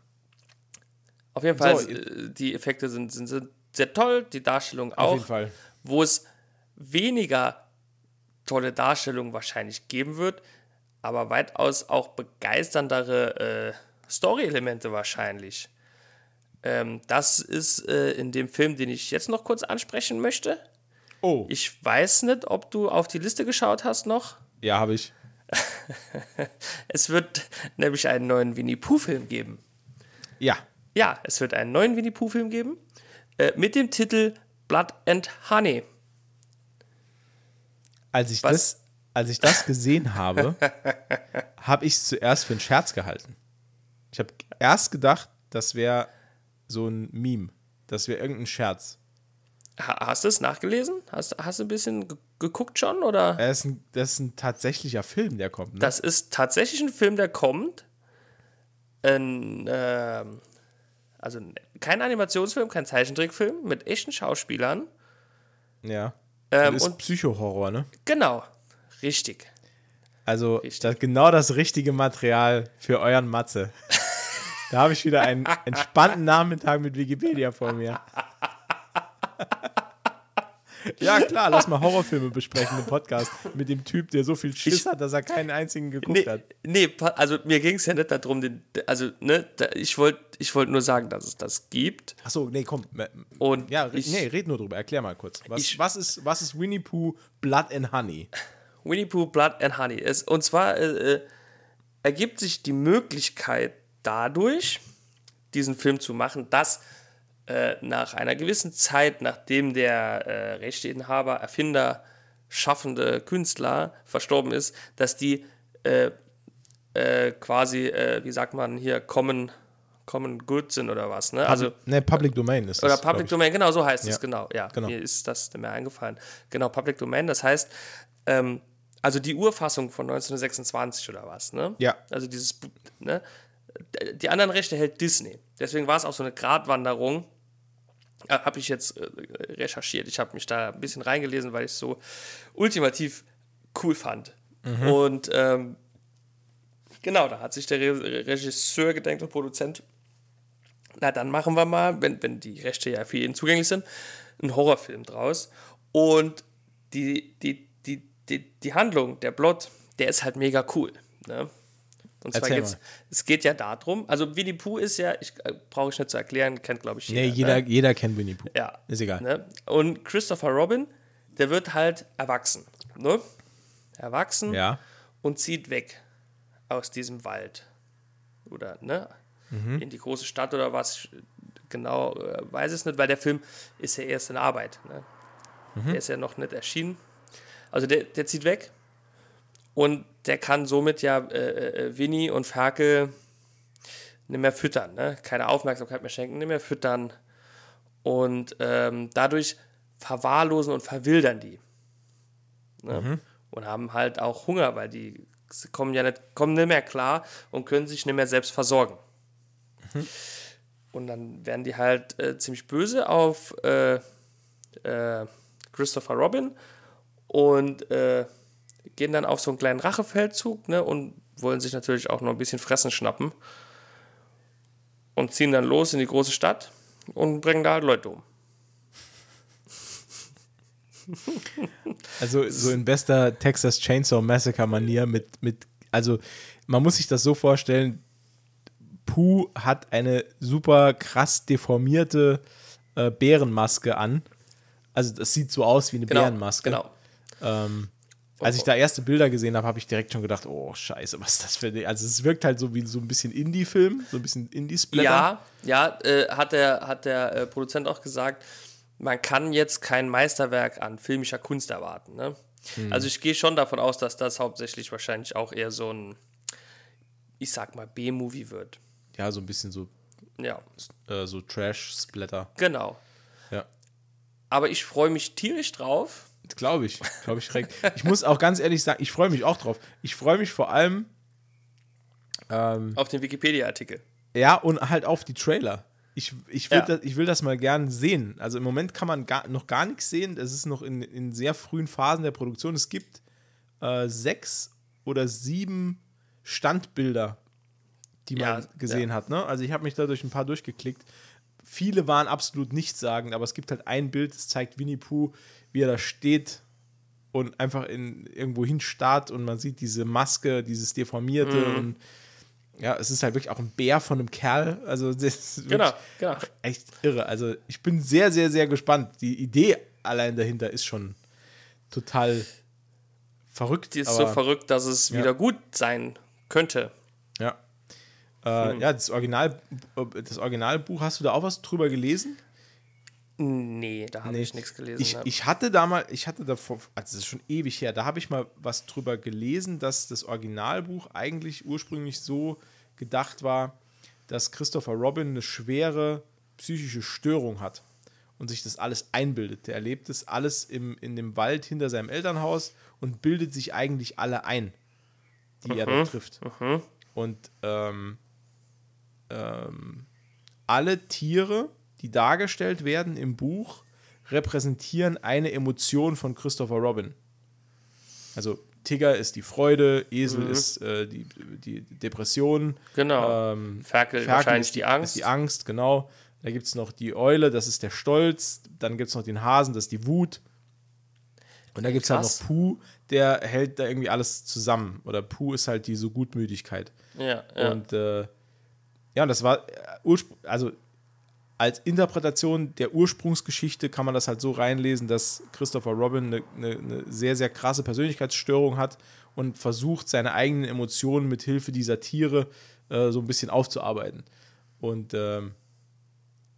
Auf jeden Fall, So, äh, die Effekte sind, sind, sind sehr toll, die Darstellung Auf auch. jeden Fall. Wo es weniger tolle Darstellungen wahrscheinlich geben wird, aber weitaus auch begeisterndere äh, Story-Elemente wahrscheinlich. Ähm, das ist äh, in dem Film, den ich jetzt noch kurz ansprechen möchte. Oh, Ich weiß nicht, ob du auf die Liste geschaut hast noch. ja, habe ich. <laughs> Es wird nämlich einen neuen Winnie Pooh-Film geben. Ja. Ja, es wird einen neuen Winnie Pooh-Film geben äh, mit dem Titel Blood and Honey. Als ich, Was? das, als ich das gesehen habe, <laughs> habe ich es zuerst für einen Scherz gehalten. Ich habe erst gedacht, das wäre so ein Meme. Das wäre irgendein Scherz. Ha hast du es nachgelesen? Hast, hast du ein bisschen ge geguckt schon? Oder? Das ist, ein, das ist ein tatsächlicher Film, der kommt. Ne? Das ist tatsächlich ein Film, der kommt. Ein, ähm, also kein Animationsfilm, kein Zeichentrickfilm mit echten Schauspielern. ja. Ähm, das ist und- Psychohorror, ne? Genau, richtig. Also Richtig. das, genau das richtige Material für euren Matze. <laughs> Da habe ich wieder einen entspannten Nachmittag mit Wikipedia vor mir. Ja, klar, lass mal Horrorfilme besprechen im Podcast mit dem Typ, der so viel Schiss Ich- hat, dass er keinen einzigen geguckt Nee, hat. nee, also mir ging es ja nicht darum, den, also, ne, da, ich wollte ich wollt nur sagen, dass es das gibt. Achso, nee, komm. Und Ja, ich, nee, red nur drüber. Erklär mal kurz. Was, Ich- was, ist, was ist Winnie Pooh Blood and Honey? Winnie Pooh Blood and Honey. Es, und zwar äh, äh, ergibt sich die Möglichkeit dadurch, diesen Film zu machen, dass äh, nach einer gewissen Zeit, nachdem der äh, Rechteinhaber, Erfinder, schaffende Künstler verstorben ist, dass die äh, äh, quasi, äh, wie sagt man hier, common, common good sind oder was, ne? Also Ne, Public Domain ist das. oder Public. Domain, genau so heißt Ja. es, genau. Ja, Genau. mir ist das mir eingefallen. Genau, Public Domain, das heißt, ähm, also die Urfassung von 1926 oder was, ne? Ja. Also dieses, ne? Die anderen Rechte hält Disney. Deswegen war es auch so eine Gratwanderung, äh, habe ich jetzt äh, recherchiert. Ich habe mich da ein bisschen reingelesen, weil ich es so ultimativ cool fand. Und ähm, genau, da hat sich der Re Regisseur gedenkt und Produzent, na dann machen wir mal, wenn, wenn die Rechte ja für jeden zugänglich sind, einen Horrorfilm draus. Und die, die, die, die, die Handlung, der Plot, der ist halt mega cool. Ne? Und zwar geht's, mal. es geht ja darum, also Winnie Pooh ist ja, ich äh, brauche ich nicht zu erklären, kennt glaube ich jeder. Nee, jeder, ne? jeder kennt Winnie Pooh. Ja. Ist egal. Ne? Und Christopher Robin, der wird halt erwachsen. Ne? Erwachsen Ja. und zieht weg aus diesem Wald. Oder ne? Mhm. in die große Stadt oder was. Genau, äh, weiß es nicht, weil der Film ist ja erst in Arbeit. Ne? Mhm. Der ist ja noch nicht erschienen. Also der, der zieht weg und der kann somit ja äh, äh, Winnie und Ferkel nicht mehr füttern, ne? keine Aufmerksamkeit mehr schenken, nicht mehr füttern und ähm, dadurch verwahrlosen und verwildern die. Ne? Und haben halt auch Hunger, weil die kommen ja nicht, kommen nicht mehr klar und können sich nicht mehr selbst versorgen. Und dann werden die halt äh, ziemlich böse auf äh, äh, Christopher Robin und äh, gehen dann auf so einen kleinen Rachefeldzug ne, und wollen sich natürlich auch noch ein bisschen Fressen schnappen und ziehen dann los in die große Stadt und bringen da halt Leute um. <laughs> Also so in bester Texas Chainsaw Massacre Manier mit, mit, also man muss sich das so vorstellen, Pooh hat eine super krass deformierte äh, Bärenmaske an. Also das sieht so aus wie eine Genau. Bärenmaske. Genau. Als ich da erste Bilder gesehen habe, habe ich direkt schon gedacht, oh scheiße, was ist das für eine, also es wirkt halt so wie so ein bisschen Indie-Film, so ein bisschen Indie-Splatter. Ja, ja, äh, hat der, hat der äh, Produzent auch gesagt, man kann jetzt kein Meisterwerk an filmischer Kunst erwarten. Ne? Hm. Also ich gehe schon davon aus, dass das hauptsächlich wahrscheinlich auch eher so ein, ich sag mal, B-Movie wird. Ja, so ein bisschen so, Ja, äh, so Trash-Splatter. genau. Ja. Aber ich freue mich tierisch drauf. Glaube ich. Glaube ich direkt. Ich muss auch ganz ehrlich sagen, ich freue mich auch drauf. Ich freue mich vor allem, ähm, Auf den Wikipedia-Artikel. ja, und halt auf die Trailer. Ich, ich, will Ja. das, ich will das mal gern sehen. Also im Moment kann man gar, noch gar nichts sehen. Es ist noch in, in sehr frühen Phasen der Produktion. Es gibt äh, sechs oder sieben Standbilder, die man Ja, gesehen ja. hat. Ne? Also ich habe mich da durch ein paar durchgeklickt. Viele waren absolut nichtssagend, aber es gibt halt ein Bild, das zeigt Winnie Pooh, wie er da steht und einfach in, irgendwo hinstarrt und man sieht diese Maske, dieses Deformierte Mhm. und ja, es ist halt wirklich auch ein Bär von einem Kerl. Also das ist Genau, genau. echt irre. Also ich bin sehr, sehr, sehr gespannt. Die Idee allein dahinter ist schon total verrückt. Die ist aber, so verrückt, dass es Ja. wieder gut sein könnte. Ja. Hm. Äh, Ja, das, Original, das Originalbuch, hast du da auch was drüber gelesen? Nee, da habe Nee. ich nichts gelesen. Ich, ich hatte da mal, ich hatte davor, also das ist schon ewig her, da habe ich mal was drüber gelesen, dass das Originalbuch eigentlich ursprünglich so gedacht war, dass Christopher Robin eine schwere psychische Störung hat und sich das alles einbildet. Der erlebt das alles im, in dem Wald hinter seinem Elternhaus und bildet sich eigentlich alle ein, die er da trifft. Und ähm, ähm, alle Tiere, die dargestellt werden im Buch, repräsentieren eine Emotion von Christopher Robin. Also Tigger ist die Freude, Esel ist äh, die, die Depression, genau. ähm, Ferkel, Ferkel wahrscheinlich ist die Angst. Ist die Angst, genau. Da gibt es noch die Eule, das ist der Stolz. Dann gibt es noch den Hasen, das ist die Wut. Und da gibt es halt noch Puh, der hält da irgendwie alles zusammen. Oder Puh ist halt diese Gutmütigkeit. Ja, ja. Und äh, ja, das war äh, also als Interpretation der Ursprungsgeschichte kann man das halt so reinlesen, dass Christopher Robin eine, eine, eine sehr, sehr krasse Persönlichkeitsstörung hat und versucht, seine eigenen Emotionen mit Hilfe dieser Tiere äh, so ein bisschen aufzuarbeiten. Und ähm,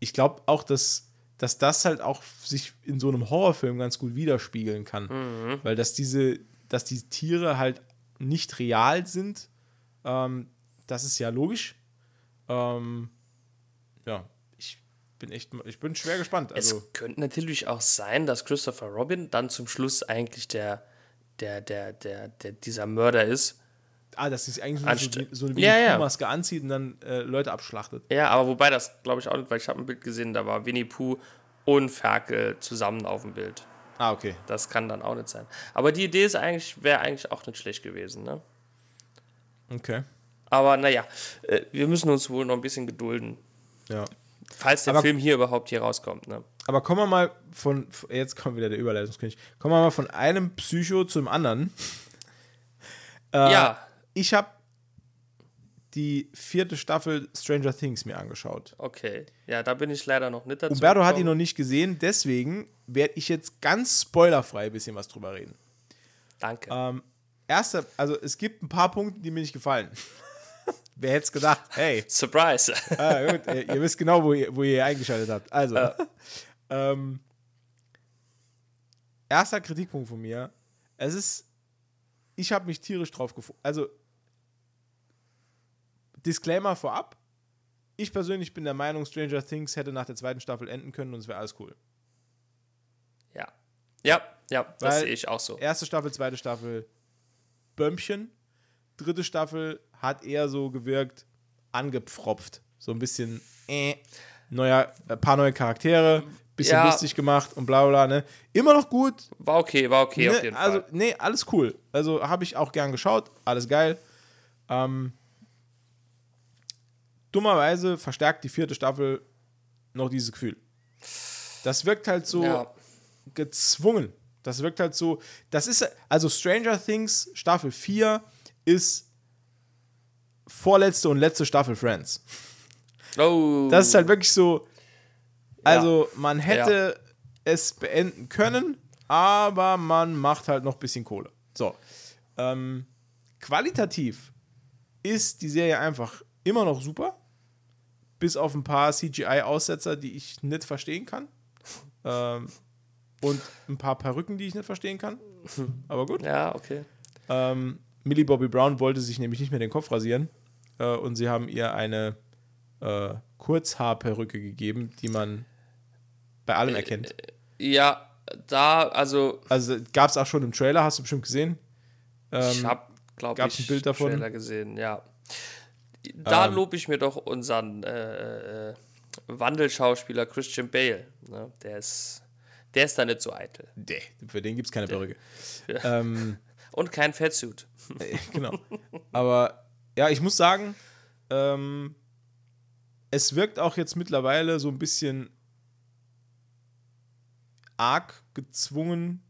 ich glaube auch, dass, dass das halt auch sich in so einem Horrorfilm ganz gut widerspiegeln kann. Weil dass diese, dass die Tiere halt nicht real sind, ähm, das ist ja logisch. Ähm, ja, bin echt, ich bin schwer gespannt. Also, es könnte natürlich auch sein, dass Christopher Robin dann zum Schluss eigentlich der, der, der, der, der dieser Mörder ist. ah, dass es eigentlich so, Anst- wie- so eine Ja, ja. Maske anzieht und dann äh, Leute abschlachtet. Ja, aber wobei das glaube ich auch nicht, weil ich habe ein Bild gesehen, da war Winnie Pooh und Ferkel zusammen auf dem Bild. Ah, okay. Das kann dann auch nicht sein. Aber die Idee ist eigentlich, wäre eigentlich auch nicht schlecht gewesen, ne? Okay. Aber naja, äh, wir müssen uns wohl noch ein bisschen gedulden. Ja. Falls der Aber- Film hier überhaupt hier rauskommt, ne? Aber kommen wir mal von, jetzt kommt wieder der Überleitungskönig, kommen wir mal von einem Psycho zum anderen. <laughs> Äh, ja, Ich habe die vierte Staffel Stranger Things mir angeschaut. okay. Ja, da bin ich leider noch nicht dazu. Umberto hat ihn noch gekommen. nicht gesehen, deswegen werde ich jetzt ganz spoilerfrei ein bisschen was drüber reden. Danke. Ähm, erster, also es gibt ein paar Punkte, die mir nicht gefallen. Wer hätte es gedacht? Hey, <laughs> Surprise. ah, gut, ihr, wisst genau, wo ihr, wo ihr eingeschaltet habt. Also, ähm, erster Kritikpunkt von mir. Es ist, ich habe mich tierisch drauf gefunden. Also, Disclaimer vorab. Ich persönlich bin der Meinung, Stranger Things hätte nach der zweiten Staffel enden können und es wäre alles cool. ja. Ja, ja, das sehe ich auch so. Erste Staffel, zweite Staffel, Bömmchen. Dritte Staffel hat eher so gewirkt, angepfropft. So ein bisschen, äh, neuer, ein paar neue Charaktere, bisschen Ja. lustig gemacht und bla bla, ne? Immer noch gut. War okay, war okay auf ne? jeden Also, Fall. nee, alles cool. Also habe ich auch gern geschaut, alles geil. Ähm, dummerweise verstärkt die vierte Staffel noch dieses Gefühl. Das wirkt halt so Ja. gezwungen. Das wirkt halt so. Das ist, also Stranger Things Staffel 4 ist vorletzte und letzte Staffel Friends. Oh. Das ist halt wirklich so. Also, man hätte es beenden können, aber man macht halt noch ein bisschen Kohle. So. Ähm, qualitativ ist die Serie einfach immer noch super. Bis auf ein paar CGI-Aussetzer, die ich nicht verstehen kann. Ähm, und ein paar Perücken, die ich nicht verstehen kann. Aber gut. Ja, okay. Ähm, Millie Bobby Brown wollte sich nämlich nicht mehr den Kopf rasieren. Äh, und sie haben ihr eine äh, Kurzhaarperücke gegeben, die man bei allem erkennt. Ja, da, also Also gab es auch schon im Trailer, hast du bestimmt gesehen. ich Ähm, habe, glaube ich, ein Bild davon? Trailer gesehen, ja. Da Ähm. lobe ich mir doch unseren äh, äh, Wandelschauspieler Christian Bale. Ne? Der ist, der ist da nicht so eitel. nee, für den gibt es keine Perücke. ähm, Und kein Fettsuit. <laughs> äh, genau. Aber ja, ich muss sagen, ähm, es wirkt auch jetzt mittlerweile so ein bisschen arg gezwungen,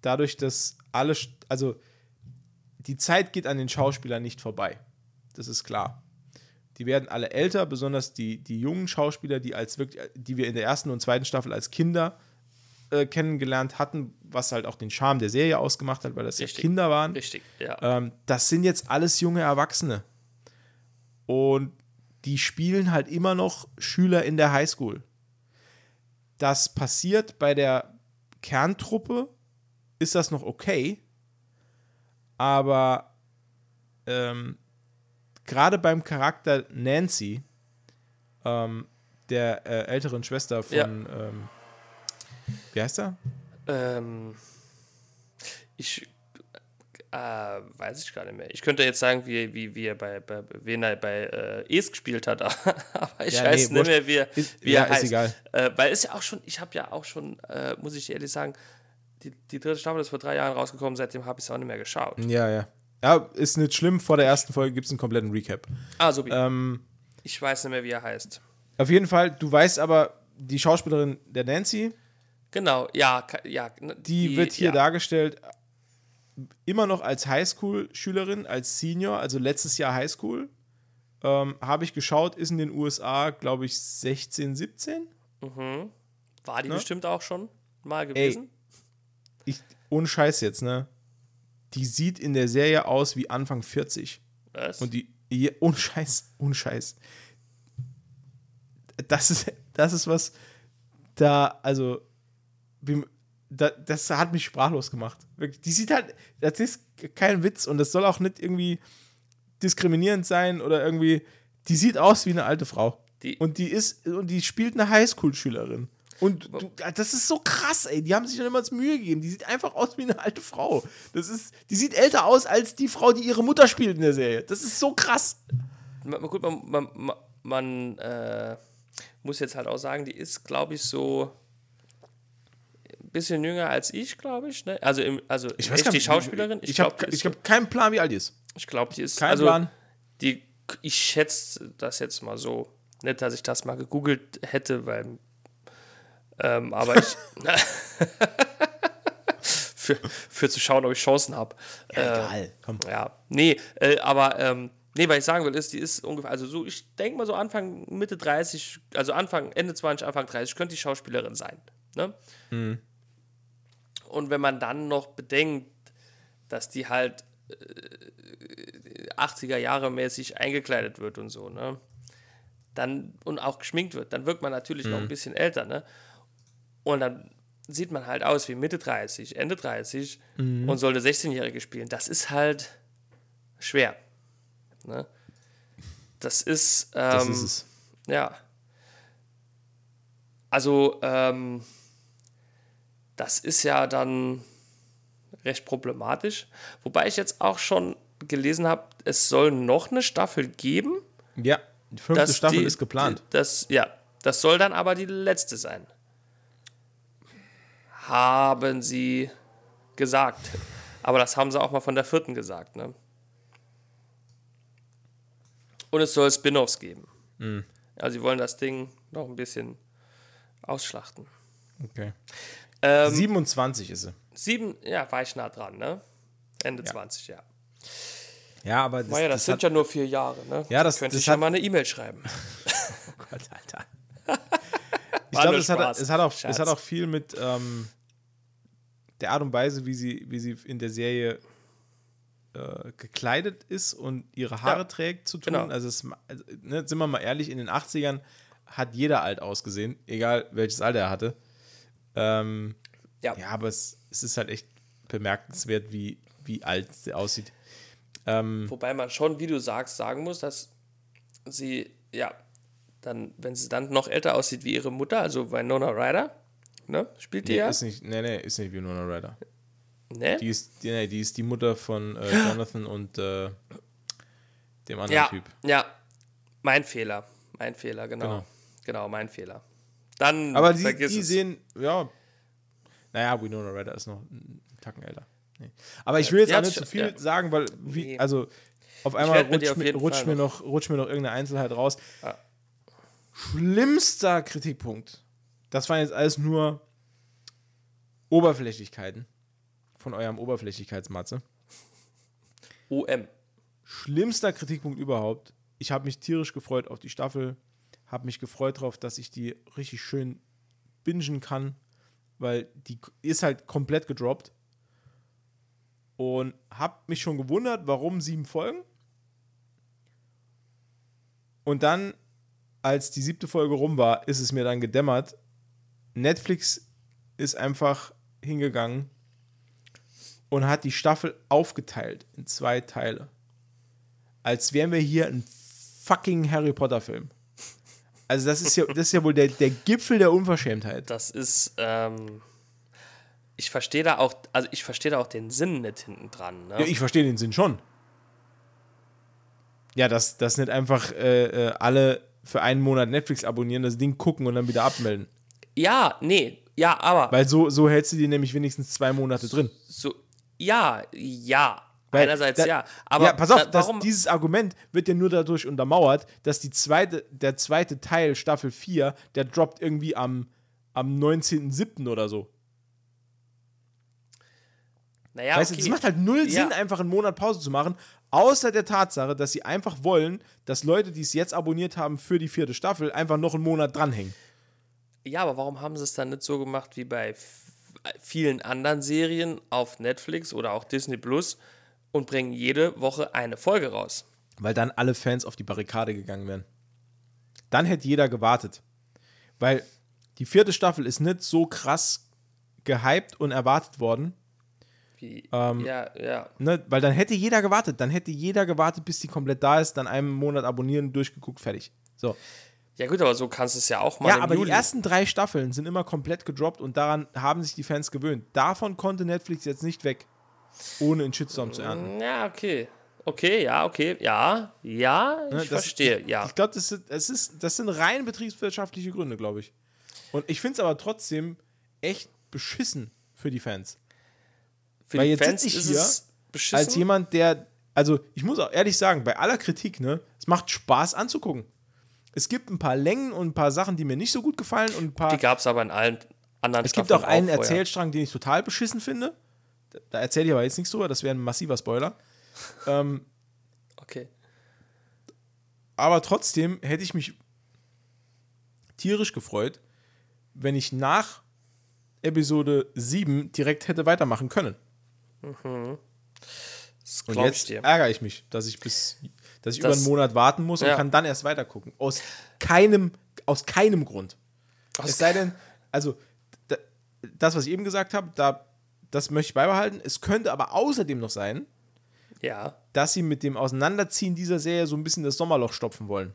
dadurch, dass alle, also die Zeit geht an den Schauspielern nicht vorbei. Das ist klar. Die werden alle älter, besonders die, die jungen Schauspieler, die als wirklich, die wir in der ersten und zweiten Staffel als Kinder äh, kennengelernt hatten, was halt auch den Charme der Serie ausgemacht hat, weil das Richtig. ja Kinder waren. Richtig, ja. Ähm, das sind jetzt alles junge Erwachsene. Und die spielen halt immer noch Schüler in der Highschool. Das passiert bei der Kerntruppe, ist das noch okay. Aber ähm, gerade beim Charakter Nancy, ähm, der äh, älteren Schwester von, Ja. ähm, wie heißt er? Ähm, ich äh, weiß ich gar nicht mehr. Ich könnte jetzt sagen, wie, wie, wie er bei, bei wen er bei äh, Es gespielt hat, <laughs> aber ich Ja, weiß nee, nicht mehr, wie, er- Ist- wie ja, er ist heißt. egal. Äh, weil es ja auch schon, ich habe ja auch schon, äh, muss ich ehrlich sagen, die, die dritte Staffel ist vor drei Jahren rausgekommen, seitdem habe ich es auch nicht mehr geschaut. Ja, ja. Ja, ist nicht schlimm. Vor der ersten Folge gibt es einen kompletten Recap. Ah, so Ähm, ich weiß nicht mehr, wie er heißt. auf jeden Fall, du weißt aber, die Schauspielerin der Nancy, Genau, ja, ja. ne, die, wird hier ja. dargestellt immer noch als Highschool-Schülerin, als Senior, also letztes Jahr Highschool. Ähm, Habe ich geschaut, ist in den USA, glaube ich, 16, 17. War die Ne? bestimmt auch schon mal gewesen? Ich, ohne Scheiß jetzt, ne? Die sieht in der Serie aus wie Anfang 40. Was? Und die, ja, ohne Scheiß, ohne Scheiß. Das ist, das ist was, da, also, das hat mich sprachlos gemacht. Die sieht halt, das ist kein Witz und das soll auch nicht irgendwie diskriminierend sein oder irgendwie, die sieht aus wie eine alte Frau. Die- und die ist, und die spielt eine Highschool-Schülerin. Und du, das ist so krass, ey. Die haben sich schon immer Mühe gegeben. Die sieht einfach aus wie eine alte Frau. Das ist, die sieht älter aus als die Frau, die ihre Mutter spielt in der Serie. Das ist so krass. gut, man, man, man, man äh, muss jetzt halt auch sagen, die ist, glaube ich, so bisschen jünger als ich, glaube ich. Ne? Also, im, also Ich echt gar die nicht, Schauspielerin. Ich, ich habe hab keinen Plan, wie alt die ist. Ich glaube, die ist. Kein also, Plan. Die, ich schätze das jetzt mal so. Nicht, dass ich das mal gegoogelt hätte, weil. Ähm, aber ich. <laughs> für, für zu schauen, ob ich Chancen habe. Egal, komm. Ja, nee, äh, aber. Ähm, nee, was ich sagen will, ist, die ist ungefähr. Also, so, ich denke mal so Anfang, Mitte 30, also Anfang, Ende 20, Anfang 30, könnte die Schauspielerin sein. Ne? Und wenn man dann noch bedenkt, dass die halt 80er Jahre mäßig eingekleidet wird und so, ne? Dann und auch geschminkt wird, dann wirkt man natürlich noch ein bisschen älter, ne? Und dann sieht man halt aus wie Mitte 30, Ende 30 und soll eine 16-Jährige spielen. Das ist halt schwer. Ne? Das ist, ähm, Das ist es. ja. Also, ähm, das ist ja dann recht problematisch. Wobei ich jetzt auch schon gelesen habe, es soll noch eine Staffel geben. Ja, die fünfte Staffel die- ist geplant. die- Das, ja, das soll dann aber die letzte sein. Haben sie gesagt. Aber das haben sie auch mal von der vierten gesagt, ne? Und es soll Spin-offs geben. Mhm. Also sie wollen das Ding noch ein bisschen ausschlachten. Okay. Ähm, 27 ist sie. sieben, ja, war ich nah dran, ne? Ende 20, ja. Ja, aber das, Naja, das, das sind hat, ja nur vier Jahre, ne? Ja, das- könnte das ich ja hat- mal eine E-Mail schreiben. <laughs> Gott, Alter. <laughs> Ich glaube, es hat, es, hat auch, es hat auch viel mit ähm, der Art und Weise, wie sie, wie sie in der Serie äh, gekleidet ist und ihre Haare Ja, trägt zu tun. genau. Also, es, also ne, sind wir mal ehrlich, in den 80ern hat jeder alt ausgesehen, egal welches Alter er hatte. Ähm, Ja. ja, aber es, es ist halt echt bemerkenswert, wie, wie alt sie aussieht. Ähm, Wobei man schon, wie du sagst, sagen muss, dass sie, ja, dann, wenn sie dann noch älter aussieht wie ihre Mutter, also Winona Ryder, ne, spielt die nee, ja. ist nicht, nee, nee, ist nicht Winona Ryder. ne? Die ist, die, nee, die ist die Mutter von äh, Jonathan und äh, dem anderen ja, Typ. ja, mein Fehler, mein Fehler, genau. Genau. Genau, mein Fehler. Dann Aber die, die sehen, ja, naja, Winona Ryder ist noch einen Tacken älter. Nee. Aber ich will jetzt Ja, auch nicht zu viel ja. sagen, weil, wie, also, auf einmal rutscht, auf mir, rutscht, mir noch, rutscht mir noch irgendeine Einzelheit raus. Ja. Schlimmster Kritikpunkt. Das waren jetzt alles nur Oberflächlichkeiten von eurem Oberflächlichkeitsmatze. OM. schlimmster Kritikpunkt überhaupt. Ich habe mich tierisch gefreut auf die Staffel, habe mich gefreut darauf, dass ich die richtig schön bingen kann, weil die ist halt komplett gedroppt. Und habe mich schon gewundert, warum sieben Folgen. Und dann, als die siebte Folge rum war, ist es mir dann gedämmert. Netflix ist einfach hingegangen und hat die Staffel aufgeteilt in zwei Teile. Als wären wir hier ein fucking Harry Potter Film. Also das ist ja, das ist ja wohl der, der Gipfel der Unverschämtheit. Das ist, ähm, ich verstehe da auch, also ich verstehe da auch den Sinn nicht hinten dran, ne? Ja, ich verstehe den Sinn schon. Ja, dass, dass nicht einfach äh, äh, alle für einen Monat Netflix abonnieren, das Ding gucken und dann wieder abmelden. Ja, nee, ja, aber Weil so, so hältst du die nämlich wenigstens zwei Monate drin. so, ja, ja. Einerseits da- ja, aber ja, pass auf, da, warum, dieses Argument wird ja nur dadurch untermauert, dass die zweite, der zweite Teil, Staffel 4, der droppt irgendwie am, am 19.07. oder so. naja, weißt du, okay. es macht halt null Ja. Sinn, einfach einen Monat Pause zu machen, außer der Tatsache, dass sie einfach wollen, dass Leute, die es jetzt abonniert haben für die vierte Staffel, einfach noch einen Monat dranhängen. Ja, aber warum haben sie es dann nicht so gemacht wie bei vielen anderen Serien auf Netflix oder auch Disney Plus und bringen jede Woche eine Folge raus? Weil dann alle Fans auf die Barrikade gegangen wären. Dann hätte jeder gewartet. Weil die vierte Staffel ist nicht so krass gehypt und erwartet worden. Wie, Ähm, ja, ja. Ne? Weil dann hätte jeder gewartet. Dann hätte jeder gewartet, bis die komplett da ist, dann einen Monat abonnieren, durchgeguckt, fertig. So. Ja, gut, aber so kannst du es ja auch mal Ja, aber Juli. die ersten drei Staffeln sind immer komplett gedroppt und daran haben sich die Fans gewöhnt. Davon konnte Netflix jetzt nicht weg, ohne einen Shitstorm zu ernten. Ja, okay. Okay, ja, okay, ja, ja, ich Ne, das- verstehe, ja. Ich glaube, das, sind- das, ist- das sind rein betriebswirtschaftliche Gründe, glaube ich. Und ich finde es aber trotzdem echt beschissen für die Fans. Für weil die jetzt Fans sitz ich hier es beschissen. Als jemand, der, also ich muss auch ehrlich sagen, bei aller Kritik, ne, es macht Spaß anzugucken. Es gibt ein paar Längen und ein paar Sachen, die mir nicht so gut gefallen und ein paar. die gab es aber in allen anderen Es gibt auch einen vorher. Erzählstrang, den ich total beschissen finde. Da- erzähle ich aber jetzt nichts drüber, das wäre ein massiver Spoiler. ähm, Okay. aber trotzdem hätte ich mich tierisch gefreut, wenn ich nach Episode 7 direkt hätte weitermachen können. Das Und ich jetzt dir. ärgere ich mich, dass ich bis dass ich Das- über einen Monat warten muss und Ja. kann dann erst weitergucken. Aus keinem, aus keinem Grund. es sei denn, also da, das, was ich eben gesagt habe, da, das möchte ich beibehalten. Es könnte aber außerdem noch sein, Ja. dass sie mit dem Auseinanderziehen dieser Serie so ein bisschen das Sommerloch stopfen wollen.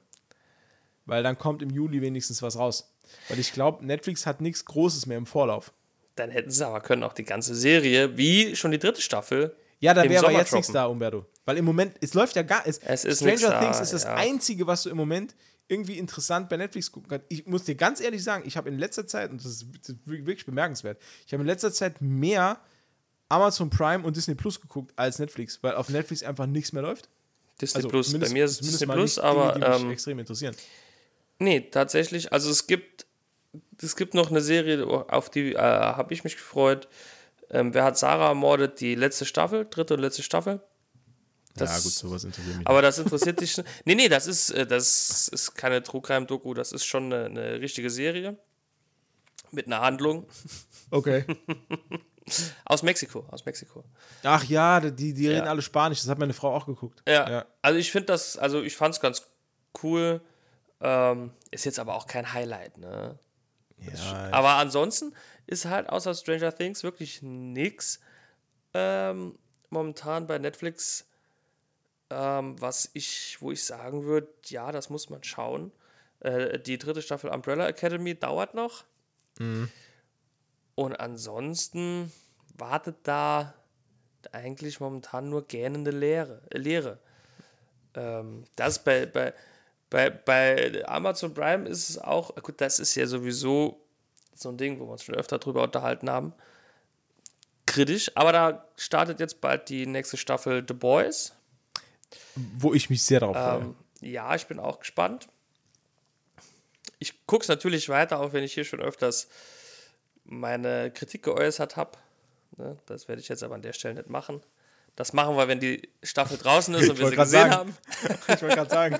Weil dann kommt im Juli wenigstens was raus. Weil ich glaube, Netflix hat nichts Großes mehr im Vorlauf. Dann hätten sie aber können auch die ganze Serie, wie schon die dritte Staffel. Ja, da wäre aber jetzt nichts da, Umberto. Weil im Moment, es läuft ja gar. Es, Es ist Stranger nichts da, Things ist das ja. Einzige, was du im Moment irgendwie interessant bei Netflix gucken kannst. Ich muss dir ganz ehrlich sagen, ich habe in letzter Zeit, und das ist wirklich bemerkenswert, ich habe in letzter Zeit mehr Amazon Prime und Disney Plus geguckt als Netflix, weil auf Netflix einfach nichts mehr läuft. Disney Plus. Bei mir ist Disney Plus, nicht aber Dinge, die mich ähm, extrem interessieren. nee, tatsächlich. Also es gibt, es gibt noch eine Serie, auf die äh, habe ich mich gefreut. Ähm, wer hat Sarah ermordet? Die letzte Staffel, dritte und letzte Staffel. Das- ja, gut, sowas interessiert mich. Aber das interessiert dich. Nee, nee, das ist, äh, das ist keine True Crime Doku, das ist schon eine, eine richtige Serie. Mit einer Handlung. okay. <laughs> Aus Mexiko, aus Mexiko. Ach ja, die, die reden Ja. alle Spanisch, das hat meine Frau auch geguckt. Ja. Ja. Also ich finde das, also ich fand es ganz cool. Ähm, ist jetzt aber auch kein Highlight, ne? Ja, Aber ansonsten ist halt außer Stranger Things wirklich nix ähm, momentan bei Netflix, ähm, was ich, wo ich sagen würde, ja, das muss man schauen. Äh, die dritte Staffel Umbrella Academy dauert noch. Und ansonsten wartet da eigentlich momentan nur gähnende Leere. Leere. Ähm, das bei, bei, bei, bei Amazon Prime ist es auch, gut, das ist ja sowieso so ein Ding, wo wir uns schon öfter drüber unterhalten haben. Kritisch, aber da startet jetzt bald die nächste Staffel The Boys. wo ich mich sehr darauf freue. Ähm, ja, ich bin auch gespannt. Ich gucke es natürlich weiter, auch wenn ich hier schon öfters meine Kritik geäußert habe. Ne, das werde ich jetzt aber an der Stelle nicht machen. Das machen wir, wenn die Staffel draußen ist und wir sie gesehen sagen. haben. Ich wollte gerade sagen. <laughs>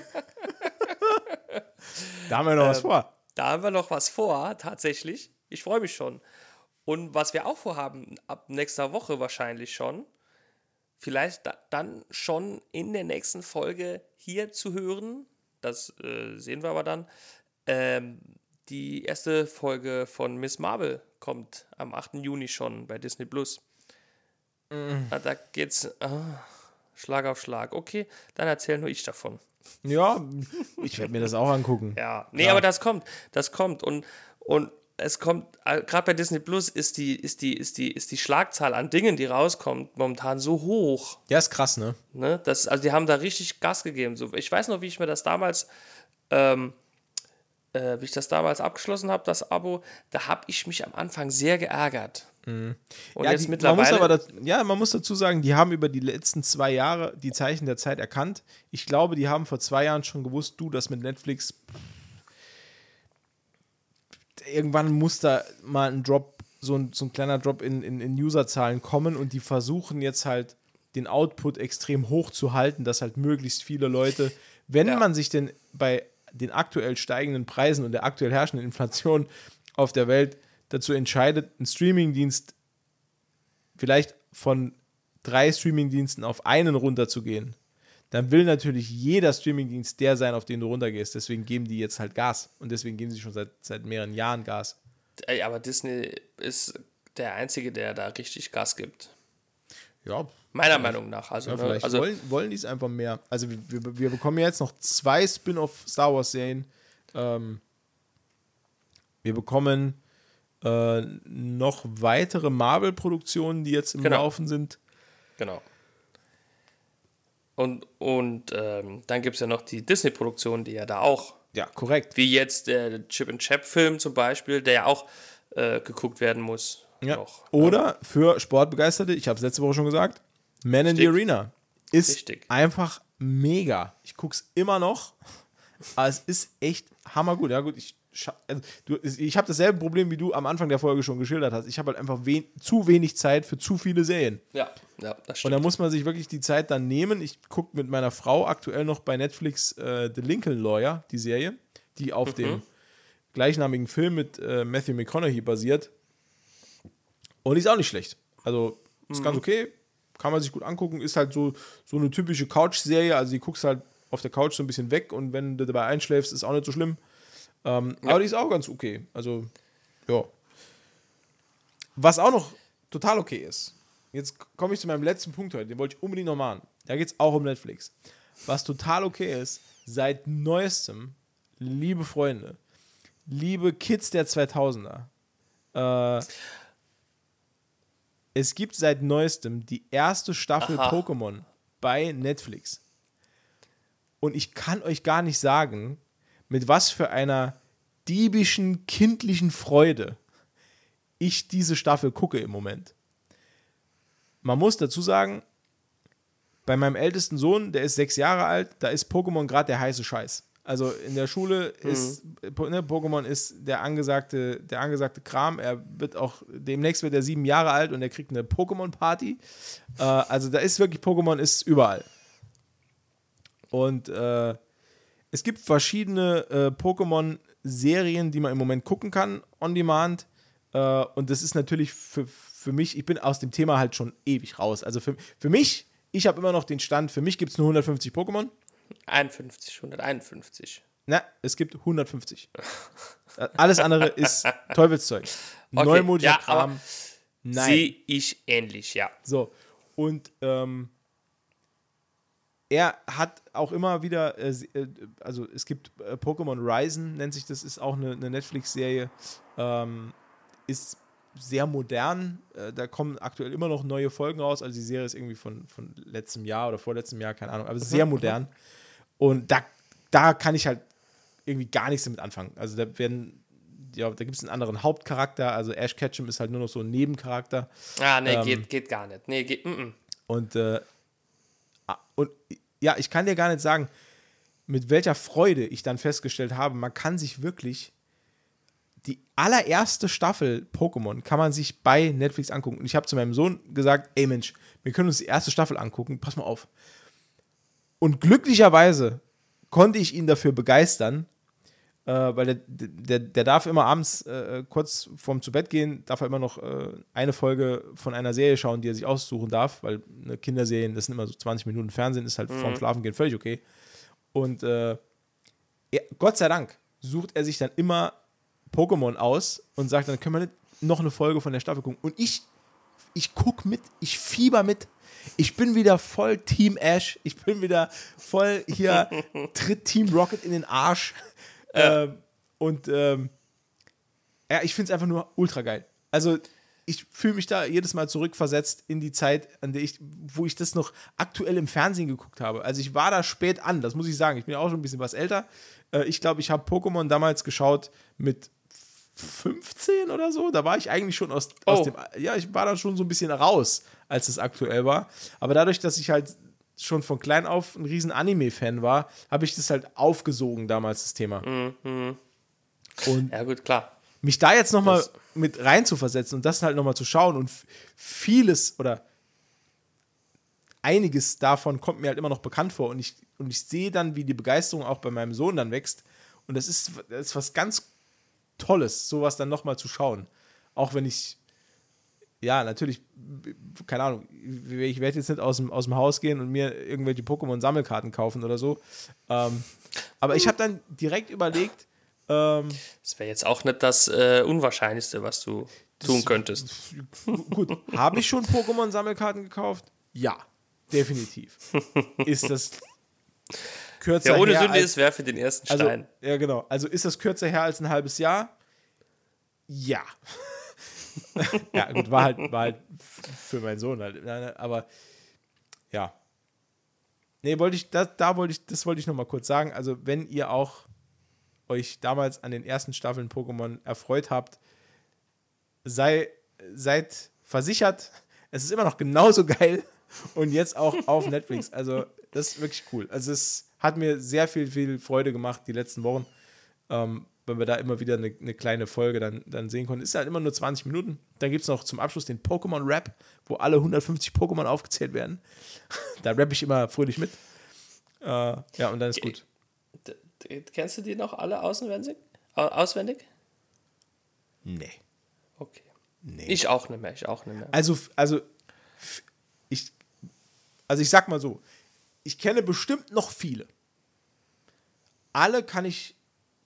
da haben wir noch Ähm, was vor. Da haben wir noch was vor, tatsächlich. Ich freue mich schon. Und was wir auch vorhaben, ab nächster Woche wahrscheinlich schon, vielleicht da, dann schon in der nächsten Folge hier zu hören, das äh, sehen wir aber dann, ähm, die erste Folge von Miss Marvel kommt am 8. Juni schon bei Disney Plus. Ah, Da geht's ah, Schlag auf Schlag. Okay, dann erzähl nur ich davon. Ja, ich werde mir das auch angucken. Ja, nee, Ja. aber das kommt, das kommt und und es kommt gerade bei Disney Plus ist die ist die ist die ist die Schlagzahl an Dingen, die rauskommt, momentan so hoch, Ja, ist krass, ne? ne? Das also die haben da richtig Gas gegeben. So, ich weiß noch, wie ich mir das damals ähm, äh, wie ich das damals abgeschlossen habe, das Abo, da habe ich mich am Anfang sehr geärgert. Und ja, jetzt die, man mittlerweile muss aber das, ja, man muss dazu sagen, die haben über die letzten zwei Jahre die Zeichen der Zeit erkannt. Ich glaube, die haben vor zwei Jahren schon gewusst, du, das mit Netflix. Irgendwann muss da mal ein Drop, so ein, so ein kleiner Drop in, in, in Userzahlen kommen und die versuchen jetzt halt den Output extrem hoch zu halten, dass halt möglichst viele Leute, wenn Ja. man sich denn bei den aktuell steigenden Preisen und der aktuell herrschenden Inflation auf der Welt dazu entscheidet, einen Streamingdienst vielleicht von drei Streamingdiensten auf einen runterzugehen, dann will natürlich jeder Streamingdienst der sein, auf den du runtergehst. Deswegen geben die jetzt halt Gas. Und deswegen geben sie schon seit, seit mehreren Jahren Gas. Ey, aber Disney ist der einzige, der da richtig Gas gibt. Ja, Meiner Meinung nach. Also, ja ne, vielleicht also wollen, wollen die es einfach mehr. Also wir, wir, wir bekommen ja jetzt noch zwei Spin-off-Star Wars-Serien. Ähm, wir bekommen äh, noch weitere Marvel-Produktionen, die jetzt im Genau. Laufen sind. Genau. Und, und ähm, dann gibt es ja noch die Disney-Produktion, die ja da auch, Ja, korrekt. wie jetzt der Chip and Chap-Film zum Beispiel, der ja auch äh, geguckt werden muss. Ja. Noch. Oder für Sportbegeisterte, ich habe es letzte Woche schon gesagt, Man in the Richtig. Arena ist Richtig. einfach mega. Ich gucke es immer noch, aber es ist echt hammergut. Ja gut, ich, also, du, ich habe dasselbe Problem, wie du am Anfang der Folge schon geschildert hast. Ich habe halt einfach wen, zu wenig Zeit für zu viele Serien. Ja, ja, das Und da stimmt. muss man sich wirklich die Zeit dann nehmen. Ich gucke mit meiner Frau aktuell noch bei Netflix äh, The Lincoln Lawyer, die Serie, die auf dem gleichnamigen Film mit äh, Matthew McConaughey basiert. Und die ist auch nicht schlecht. Also ist ganz okay, kann man sich gut angucken. Ist halt so, so eine typische Couch-Serie. Also die guckst halt auf der Couch so ein bisschen weg und wenn du dabei einschläfst, ist auch nicht so schlimm. Ähm, Aber die ist auch ganz okay. Also, ja. Was auch noch total okay ist, jetzt komme ich zu meinem letzten Punkt heute, den wollte ich unbedingt noch machen. Da geht es auch um Netflix. Was total okay ist, seit neuestem, liebe Freunde, liebe Kids der 2000er, äh, es gibt seit neuestem die erste Staffel Aha. Pokémon bei Netflix. Und ich kann euch gar nicht sagen, mit was für einer diebischen, kindlichen Freude ich diese Staffel gucke im Moment. Man muss dazu sagen, bei meinem ältesten Sohn, der ist sechs Jahre alt, da ist Pokémon gerade der heiße Scheiß. Also in der Schule ist Po- ne, Pokémon ist der angesagte, der angesagte Kram. Er wird auch demnächst wird er sieben Jahre alt und er kriegt eine Pokémon-Party. Äh, also da ist wirklich Pokémon ist überall. Und äh, es gibt verschiedene äh, Pokémon-Serien, die man im Moment gucken kann, on demand. Äh, und das ist natürlich für, für mich, ich bin aus dem Thema halt schon ewig raus. Also für, für mich, ich habe immer noch den Stand, für mich gibt es nur 150 Pokémon. 51, 151. Na, es gibt 150. Äh, Alles andere ist Teufelszeug. <laughs> Okay, Neumodiger ja, Kram. Nein. Sehe ich ähnlich, ja. So, und ähm, er hat auch immer wieder, äh, äh, also es gibt äh, Pokémon Ryzen, nennt sich das, ist auch eine, eine Netflix-Serie, ähm, ist sehr modern. Äh, da kommen aktuell immer noch neue Folgen raus. Also die Serie ist irgendwie von, von letztem Jahr oder vorletztem Jahr, keine Ahnung, aber sehr modern. Und da, da kann ich halt irgendwie gar nichts damit anfangen. Also da werden, ja, da gibt es einen anderen Hauptcharakter. Also Ash Ketchum ist halt nur noch so ein Nebencharakter. Ah, nee, Ähm, geht, geht gar nicht. Nee, geht, mm, mm. Und, äh, ah, und ja, ich kann dir gar nicht sagen, mit welcher Freude ich dann festgestellt habe, man kann sich wirklich die allererste Staffel Pokémon kann man sich bei Netflix angucken. Und ich habe zu meinem Sohn gesagt, ey Mensch, wir können uns die erste Staffel angucken, pass mal auf. Und glücklicherweise konnte ich ihn dafür begeistern, äh, weil der, der, der darf immer abends äh, kurz vorm zu Bett gehen, darf er immer noch äh, eine Folge von einer Serie schauen, die er sich aussuchen darf, weil eine Kinderserien, das sind immer so 20 Minuten Fernsehen, ist halt vorm Schlafengehen völlig okay. Und äh, er, Gott sei Dank sucht er sich dann immer Pokémon aus und sagt, dann können wir nicht noch eine Folge von der Staffel gucken. Und ich, ich guck mit, ich fieber mit. Ich bin wieder voll Team Ash. Ich bin wieder voll hier, <laughs> tritt Team Rocket in den Arsch. Ähm, und ähm, ja, ich finde es einfach nur ultra geil. Also ich fühle mich da jedes Mal zurückversetzt in die Zeit, an der ich, wo ich das noch aktuell im Fernsehen geguckt habe. Also ich war da spät an, das muss ich sagen. Ich bin ja auch schon ein bisschen was älter. Äh, ich glaube, ich habe Pokémon damals geschaut mit 15 oder so. Da war ich eigentlich schon aus, aus Oh. dem, ja, ich war dann schon so ein bisschen raus, als es aktuell war. Aber dadurch, dass ich halt schon von klein auf ein riesen Anime-Fan war, habe ich das halt aufgesogen damals, das Thema. Und Ja, gut, klar. mich da jetzt nochmal mit rein zu versetzen und das halt nochmal zu schauen und vieles oder einiges davon kommt mir halt immer noch bekannt vor und ich, und ich sehe dann, wie die Begeisterung auch bei meinem Sohn dann wächst und das ist, das ist was ganz Tolles, sowas dann nochmal zu schauen. Auch wenn ich, ja, natürlich, keine Ahnung, ich werde jetzt nicht aus dem, aus dem Haus gehen und mir irgendwelche Pokémon-Sammelkarten kaufen oder so. Ähm, aber ich habe dann direkt überlegt, ähm, Das wäre jetzt auch nicht das äh, Unwahrscheinlichste, was du tun könntest. Gut, habe ich schon Pokémon-Sammelkarten gekauft? Ja, definitiv. <laughs> Ist das kürzer Wer ohne her Sünde als, ist, werfe den ersten also, Stein. Ja, genau. Also ist das kürzer her als ein halbes Jahr? Ja. <laughs> ja, gut, war halt, war halt für meinen Sohn halt. Nein, nein, Aber ja. Nee, wollte ich, da, da wollte ich, das wollte ich noch mal kurz sagen. Also, wenn ihr auch euch damals an den ersten Staffeln Pokémon erfreut habt, sei, seid versichert, es ist immer noch genauso geil und jetzt auch auf Netflix. Also, das ist wirklich cool. Also, es hat mir sehr viel, viel Freude gemacht die letzten Wochen, ähm, wenn wir da immer wieder eine, eine, kleine Folge dann, dann sehen konnten. Ist halt immer nur 20 Minuten. Dann gibt es noch zum Abschluss den Pokémon-Rap, wo alle 150 Pokémon aufgezählt werden. <laughs> da rappe ich immer fröhlich mit. Äh, ja, und dann ist gut. Kennst du die noch alle auswendig? Auswendig? Nee. Okay. Nee. Ich auch nicht mehr, ich auch nicht mehr. Also, also, ich, also ich sag mal so, ich kenne bestimmt noch viele. Alle kann ich,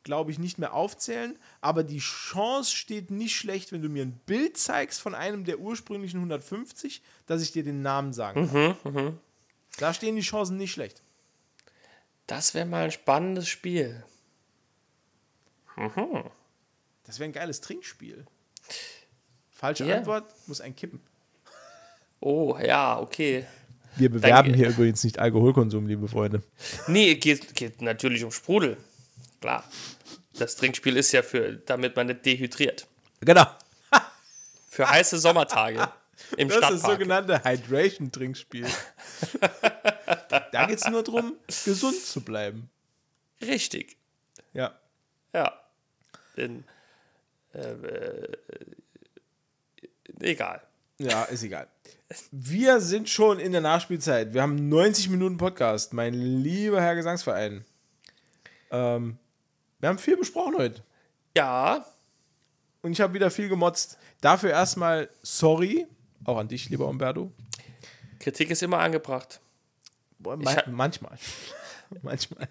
glaube ich, nicht mehr aufzählen, aber die Chance steht nicht schlecht, wenn du mir ein Bild zeigst von einem der ursprünglichen 150, dass ich dir den Namen sagen kann. Mhm, mh. Da stehen die Chancen nicht schlecht. Das wäre mal ein spannendes Spiel. Mhm. Das wäre ein geiles Trinkspiel. Falsche yeah. Antwort muss ein kippen. Oh, ja, okay. Wir bewerben Dann, hier übrigens nicht Alkoholkonsum, liebe Freunde. Nee, geht, geht natürlich um Sprudel. Klar. Das Trinkspiel ist ja für, damit man nicht dehydriert. Genau. für heiße Sommertage im das Stadtpark. ist das sogenannte Hydration-Trinkspiel. da geht es nur darum, gesund zu bleiben. Richtig. Ja. Ja. Denn, äh, äh, egal. Ja, ist egal. Wir sind schon in der Nachspielzeit. Wir haben 90 Minuten Podcast, mein lieber Herr Gesangsverein. Ähm, wir haben viel besprochen heute. Ja. Und ich habe wieder viel gemotzt. Dafür erstmal sorry, auch an dich, lieber Umberto. Kritik ist immer angebracht. Boah, man manchmal. <laughs> manchmal.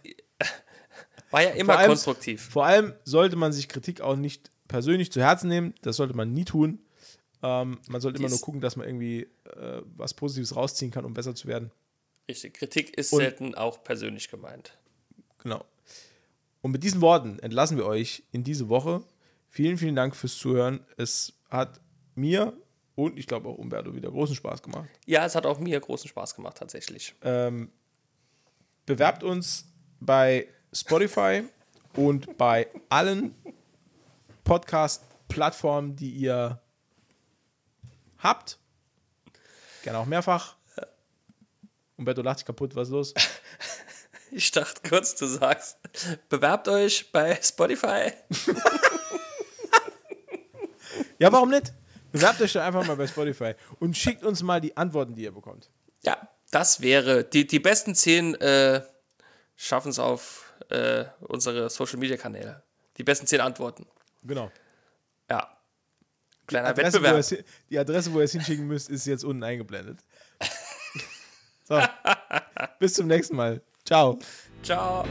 War ja immer vor allem, konstruktiv. Vor allem sollte man sich Kritik auch nicht persönlich zu Herzen nehmen. Das sollte man nie tun. Ähm, man sollte immer nur gucken, dass man irgendwie äh, was Positives rausziehen kann, um besser zu werden. Richtig. Kritik ist Und, selten auch persönlich gemeint. Genau. Und mit diesen Worten entlassen wir euch in diese Woche. Vielen, vielen Dank fürs Zuhören. Es hat mir und ich glaube auch Umberto wieder großen Spaß gemacht. Ja, es hat auch mir großen Spaß gemacht, tatsächlich. Ähm, bewerbt uns bei Spotify und bei allen Podcast-Plattformen, die ihr habt. Gerne auch mehrfach. Umberto lacht sich kaputt, was ist los? <laughs> Ich dachte kurz, du sagst, bewerbt euch bei Spotify. <laughs> ja, warum nicht? Bewerbt euch doch einfach mal bei Spotify und schickt uns mal die Antworten, die ihr bekommt. Ja, das wäre, die, die besten zehn äh, schaffen es auf äh, unsere Social Media Kanäle. Die besten zehn Antworten. Genau. Ja. Kleiner Adresse, Wettbewerb. Es, die Adresse, wo ihr es hinschicken müsst, ist jetzt unten eingeblendet. <laughs> so. Bis zum nächsten Mal. Ciao. Ciao.